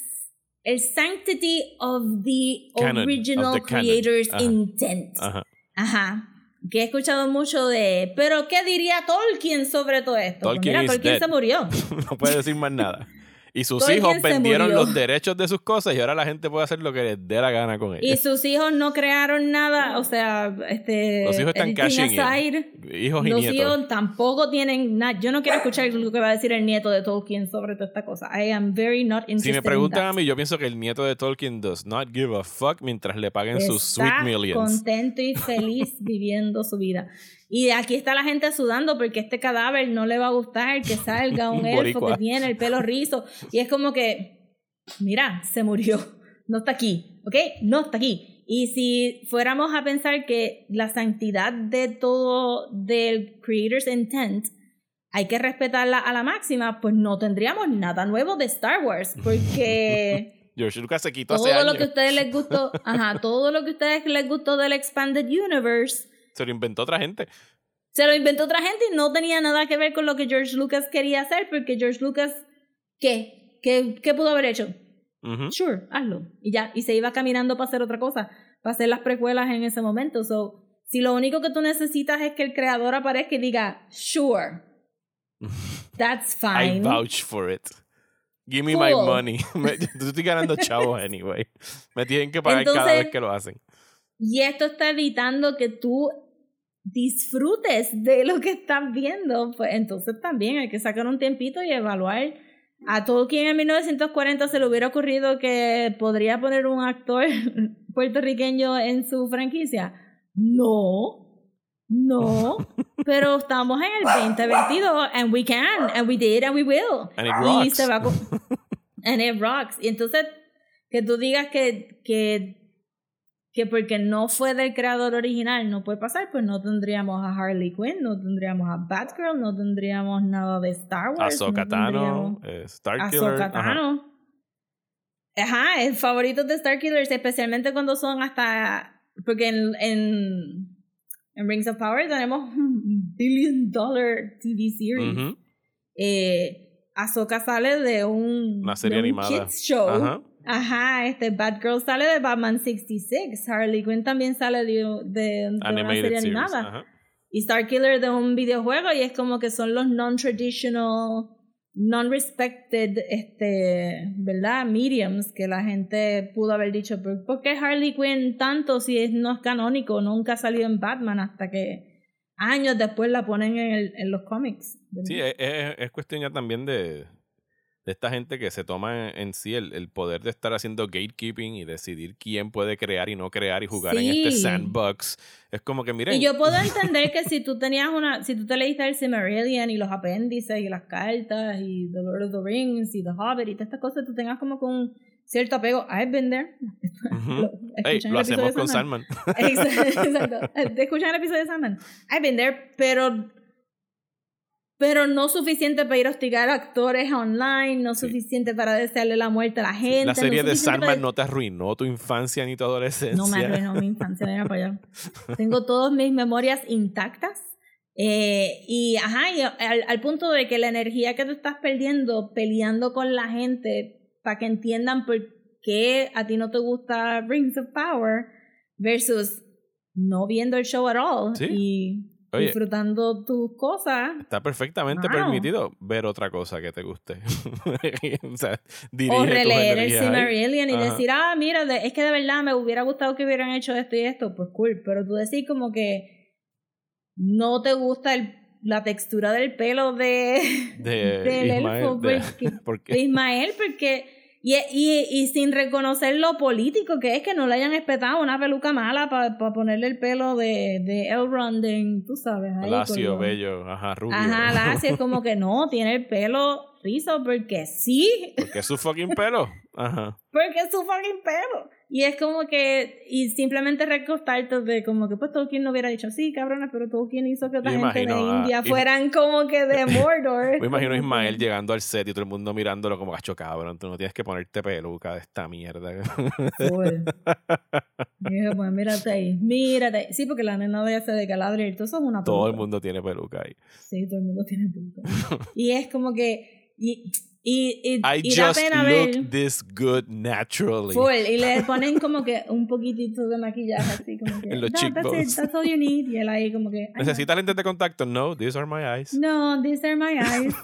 el sanctity of the Canon, of original the creator's Ajá. intent. Ajá. Ajá. que he escuchado mucho de, pero ¿qué diría Tolkien sobre todo esto? Pues Tolkien mira, is Tolkien dead. se murió. (laughs) no puede decir más nada. Y sus Tolkien hijos vendieron los derechos de sus cosas y ahora la gente puede hacer lo que les dé la gana con Y ellos. sus hijos no crearon nada, o sea, este... Los hijos están cashing in. aside, Hijos y Los nietos. hijos tampoco tienen nada. Yo no quiero escuchar lo que va a decir el nieto de Tolkien sobre toda esta cosa. I am very not interested Si me in preguntan that. a mí, yo pienso que el nieto de Tolkien does not give a fuck mientras le paguen sus sweet Está millions. contento y feliz viviendo su vida. Y aquí está la gente sudando porque este cadáver no le va a gustar que (laughs) salga un elfo que tiene el pelo rizo. Y es como que, mira, se murió. No está aquí, ¿ok? No está aquí. Y si fuéramos a pensar que la santidad de todo del Creator's Intent hay que respetarla a la máxima, pues no tendríamos nada nuevo de Star Wars. Porque (laughs) George Lucas se quitó hace todo años. lo que a ustedes les gustó, ajá, todo lo que a ustedes les gustó del Expanded Universe, Se lo inventó otra gente. se lo inventó otra gente y no tenía nada que ver con lo que George Lucas quería hacer, porque George Lucas, ¿qué? ¿Qué, qué pudo haber hecho? Ujú. Sure, hazlo. Y ya, y se iba caminando para hacer otra cosa, para hacer las precuelas en ese momento. So, si lo único que tú necesitas es que el creador aparezca y diga, sure, (laughs) that's I fine. vouch for it. Give me my Cool. money. (laughs) Me- yo estoy ganando chavos anyway. Me tienen que pagar cada Entonces- vez que lo hacen. Y esto está evitando que tú disfrutes de lo que estás viendo. Pues entonces también hay que sacar un tiempito y evaluar. A Tolkien en 1940 se le hubiera ocurrido que podría poner un actor (laughs) puertorriqueño en su franquicia. No, no. Pero estamos en el 2022 and we can, and we did, and we will. And it Y rocks. se va (laughs) and it rocks. Y entonces, que tú digas que, que, que porque no fue del creador original no puede pasar, pues no tendríamos a Harley Quinn, no tendríamos a Batgirl, no tendríamos nada de Star Wars. Ahsoka no Tano, eh, Starkiller. Ajá. Tano. Ajá, el favorito de Starkillers, especialmente cuando son hasta. Porque en, en, en Rings of Power tenemos un billion dollar TV series. Ujú. eh, Ahsoka sale de un, Una serie de un animada. kids show. Ajá. Ajá, este Batgirl sale de Batman 66. Harley Quinn también sale de, de, una serie series. animada. ajá. Y Starkiller de un videojuego y es como que son los non-traditional, non-respected, este, ¿verdad? Mediums que la gente pudo haber dicho, "¿Por- ¿por qué Harley Quinn tanto si es, no es canónico? Nunca salió en Batman hasta que años después la ponen en, el- en los cómics. ¿verdad? Sí, es- es cuestión ya también de, de esta gente que se toma en, en sí el, el poder de estar haciendo gatekeeping y decidir quién puede crear y no crear y jugar en este sandbox. Es como que, miren, Y yo puedo (laughs) entender que si tú tenías una, si tú te leíste el Silmarillion y los apéndices y las cartas y The Lord of the Rings y The Hobbit y todas estas cosas, tú tengas como con cierto apego. I've been there. Lo- lo episodio hacemos con Sandman. Sandman. Exacto. (laughs) Escuchan el episodio de Sandman. I've been there, pero pero no suficiente para ir a hostigar a actores online, no Sí. suficiente para desearle la muerte a la gente. La serie no de Sandman para- no te arruinó tu infancia ni tu adolescencia. no me arruinó mi infancia, mira para allá. (laughs) Tengo todas mis memorias intactas. eh, y ajá, y al, al punto de que la energía que tú estás perdiendo peleando con la gente para que entiendan por qué a ti no te gusta Rings of Power versus no viendo el show at all Sí. y Oye. disfrutando tus cosas Está perfectamente Wow. permitido ver otra cosa que te guste. (laughs) o sea, o releer el. Silmarillion y Ajá. decir, ah, mira, es que de verdad me hubiera gustado que hubieran hecho esto y esto, pues cool, pero tú decís como que no te gusta el- la textura del pelo de, de (laughs) del Ismael. elfo, de- porque- (laughs) porque de Ismael, porque... Y, y, y sin reconocer lo político que es que no le hayan espetado una peluca mala para ponerle el pelo de, de Elrond en, tú sabes, ahí Lacio, bello, ajá, rubio. Ajá, (laughs) Lacio es como que no, tiene el pelo rizo porque sí, Porque es su fucking pelo. Ajá. porque es su fucking pelo. Y es como que, y simplemente recostarte de como que pues Tolkien no hubiera dicho, sí, cabrones, pero Tolkien hizo que otra gente imagino de India fueran como que de (laughs) Mordor. Me imagino a Ismael llegando al set y todo el mundo mirándolo como gacho cabrón. Tú no tienes que ponerte peluca de esta mierda. Full. (laughs) Y dije, pues mírate ahí, mírate ahí. Sí, porque la nena de ese de Galadriel, todo eso es una todo el peluca. mundo tiene peluca ahí. Sí, todo el mundo tiene peluca. y es como que, y Y, y, I y da just pena look ver. this good naturally. Full, y le (laughs) ponen como que un poquitito de maquillaje así como que (laughs) En los "No, that's it, cheekbones. that's all you need y él ahí como que. ¿Necesita lentes de contacto? No, these are my eyes. No, these are my eyes. (laughs)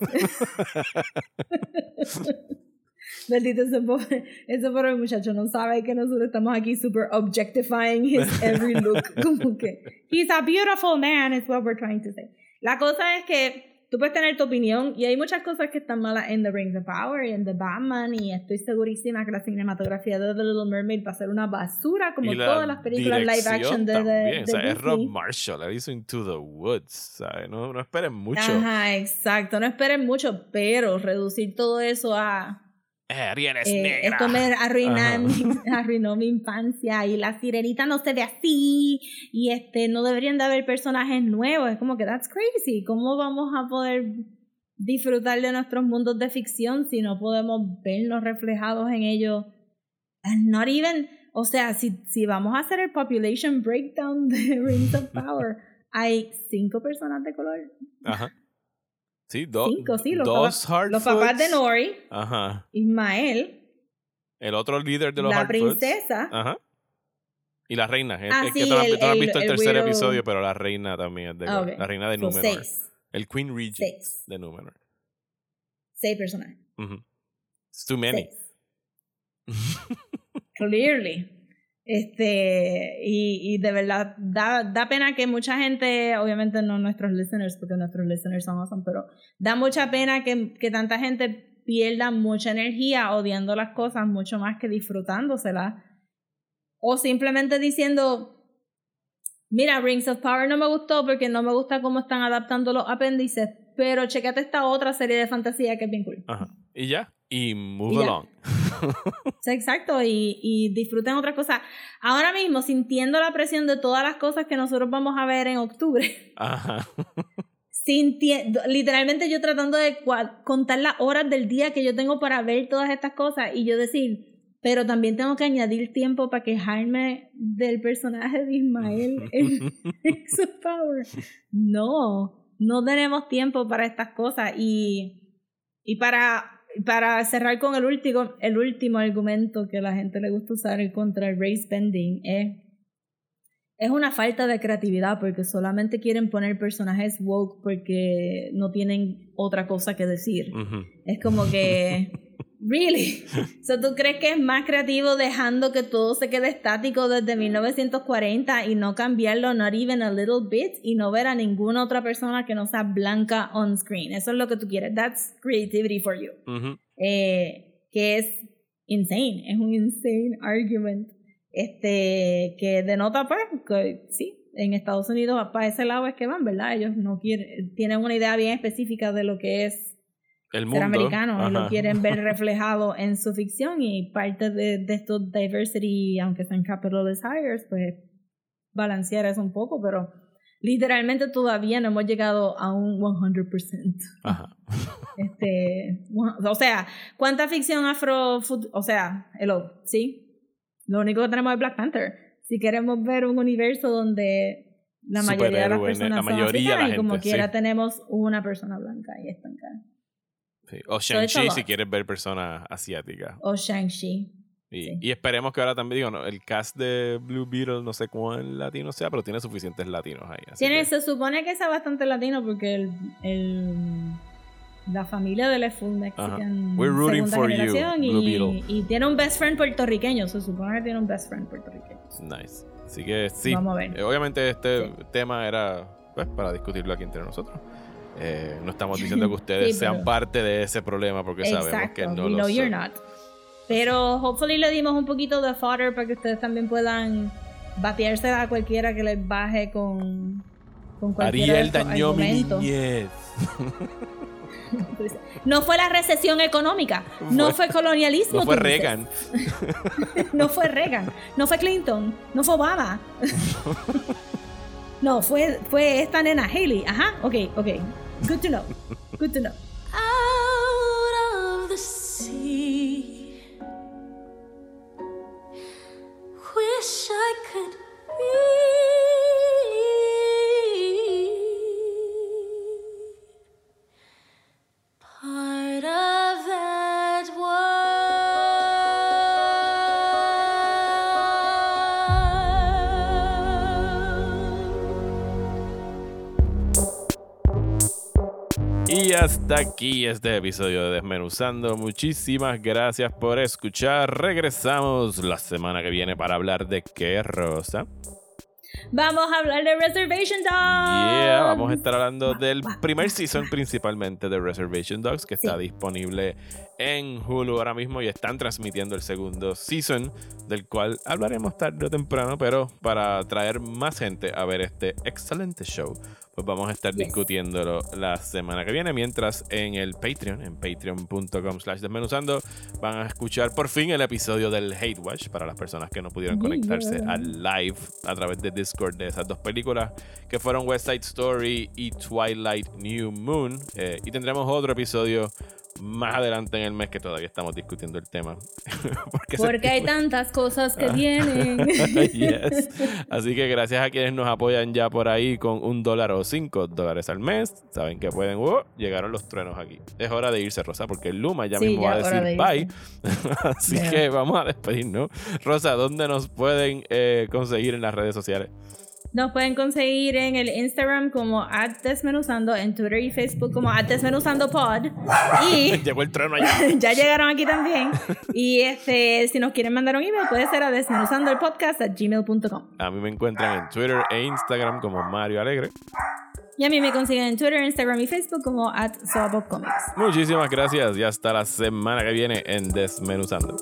Bendito ese pobre, ese pobre muchacho no sabe que nosotros estamos aquí super objectifying his every look. Como que, he's a beautiful man, is what we're trying to say. La cosa es que tú puedes tener tu opinión y hay muchas cosas que están malas en The Rings of Power y en The Batman y estoy segurísima que la cinematografía de The Little Mermaid va a ser una basura como la todas las películas live action de, de, también. de o sea, es Rob Disney. Marshall. Él hizo Into the Woods. ¿sabes? No, no esperen mucho. Ajá, exacto. No esperen mucho, pero reducir todo eso a Ariel es Eh, negra. esto me arruina mi, arruinó mi infancia y la sirenita no se ve así y este no deberían de haber personajes nuevos. Es como que that's crazy cómo vamos a poder disfrutar de nuestros mundos de ficción si no podemos vernos reflejados en ellos and not even o sea si, si vamos a hacer el population breakdown de Rings of (laughs) Power hay cinco personas de color. Ajá. Sí, do- cinco sí los, dos papás, los papás de. Nori Ajá. Ismael El otro líder de los la Hardfoots. princesa Ajá. Y la reina. Es, Ah, es que sí, tú no, has- el- tú no has visto el, el tercer widow- episodio, pero la reina también es de Ah, color. ok. La reina de So, Númenor. seis. El Queen Regent Seis. de Númenor. Seis personajes. Ujú. It's too many. Clearly. Este, y, y de verdad, da, da pena que mucha gente, obviamente no nuestros listeners, porque nuestros listeners son awesome, pero da mucha pena que, que tanta gente pierda mucha energía odiando las cosas mucho más que disfrutándoselas. O simplemente diciendo, mira, Rings of Power no me gustó porque no me gusta cómo están adaptando los apéndices, pero checate esta otra serie de fantasía que es bien cool. Ajá. Y ya. Y move Y along. (laughs) Exacto, y, y disfruten otras cosas. Ahora mismo, sintiendo la presión de todas las cosas que nosotros vamos a ver en octubre, (laughs) Ajá. sintiendo, literalmente yo tratando de contar las horas del día que yo tengo para ver todas estas cosas y yo decir, pero también tengo que añadir tiempo para quejarme del personaje de Ismael (laughs) en of Power. No, no tenemos tiempo para estas cosas y, y para para cerrar con el último, el último argumento que a la gente le gusta usar contra el race bending es, es una falta de creatividad porque solamente quieren poner personajes woke porque no tienen otra cosa que decir. Es como que, (laughs) really? (laughs) So, ¿Tú crees que es más creativo dejando que todo se quede estático desde 1940 y no cambiarlo not even a little bit y no ver a ninguna otra persona que no sea blanca on screen? Eso es lo que tú quieres. That's creativity for you. Eh, que es insane, es un insane argument. Este, que denota, pues, que sí, en Estados Unidos para ese lado es que van, ¿verdad? Ellos no quieren, tienen una idea bien específica de lo que es El ser mundo. americano y lo quieren ver (laughs) reflejado en su ficción y parte de, de estos diversity, aunque sean capitalist hires, pues balancear eso un poco, pero literalmente todavía no hemos llegado a un 100%. Ajá. (laughs) Este, o sea, ¿cuánta ficción afro, o sea, hello, sí? Lo único que tenemos es Black Panther. Si queremos ver un universo donde la mayoría de las personas la son mayoría la y como quiera sí. tenemos una persona blanca y estancada. Sí. O Shang-Chi si quieres ver personas asiáticas. O Shang-Chi. Y, Sí. y esperemos que ahora también, digo, no, el cast de Blue Beetle, no sé cuán latino sea, pero tiene suficientes latinos ahí. Tiene, que- se supone que sea bastante latino porque el, el- la familia de es full Mexican We're rooting for you, generación Blue y, Beetle. y tiene un best friend puertorriqueño. Se supone que tiene un best friend puertorriqueño. Nice. Así que sí. Vamos a ver. Eh, obviamente este Sí. tema era pues, para discutirlo aquí entre nosotros. Eh, no estamos diciendo (laughs) que ustedes Sí, sean parte de ese problema porque sabemos que no lo you're son. not. Pero hopefully le dimos un poquito de fodder para que ustedes también puedan batearse a cualquiera que les baje con, con cualquiera de Ariel dañó mi niñez. (laughs) No fue la recesión económica, no Fue- fue colonialismo. No fue. Reagan. (laughs) No fue Reagan, no fue Clinton, no fue Obama. No, fue, fue esta nena Haley. Ajá, ok, ok. Good to know. Good to know. out of the hasta aquí este episodio de Desmenuzando. Muchísimas gracias por escuchar. Regresamos la semana que viene para hablar de qué, Rosa. Vamos a hablar de Reservation Dogs. Yeah, vamos a estar hablando del primer season principalmente de Reservation Dogs que está disponible en Hulu ahora mismo y están transmitiendo el segundo season del cual hablaremos tarde o temprano, pero para traer más gente a ver este excelente show, pues vamos a estar Yes. discutiéndolo la semana que viene, mientras en el Patreon, en patreon.com slash desmenuzando, van a escuchar por fin el episodio del Hate Watch para las personas que no pudieron conectarse al live a través de Discord de esas dos películas que fueron West Side Story y Twilight New Moon. Eh, y tendremos otro episodio más adelante en el mes que todavía estamos discutiendo el tema. (laughs) Porque hay tantas cosas que vienen. (laughs) Yes. Así que gracias a quienes nos apoyan ya por ahí con un dólar o cinco dólares al mes. Saben que pueden. ¡oh! llegaron los truenos aquí. Es hora de irse, Rosa, porque Luma ya Sí, mismo ya va a decir de bye. (laughs) Así Yeah. que vamos a despedirnos. Rosa, ¿dónde nos pueden eh, conseguir en las redes sociales? Nos pueden conseguir en el Instagram como desmenuzando, en Twitter y Facebook como desmenuzandopod. Y (laughs) Llegó el trueno allá. (laughs) ya llegaron aquí también. Y este, si nos quieren mandar un email, puede ser a desmenuzandoelpodcast at gmail.com. A mí me encuentran en Twitter e Instagram como Mario Alegre. Y a mí me consiguen en Twitter, Instagram y Facebook como at Comics. Muchísimas gracias y hasta la semana que viene en Desmenuzando.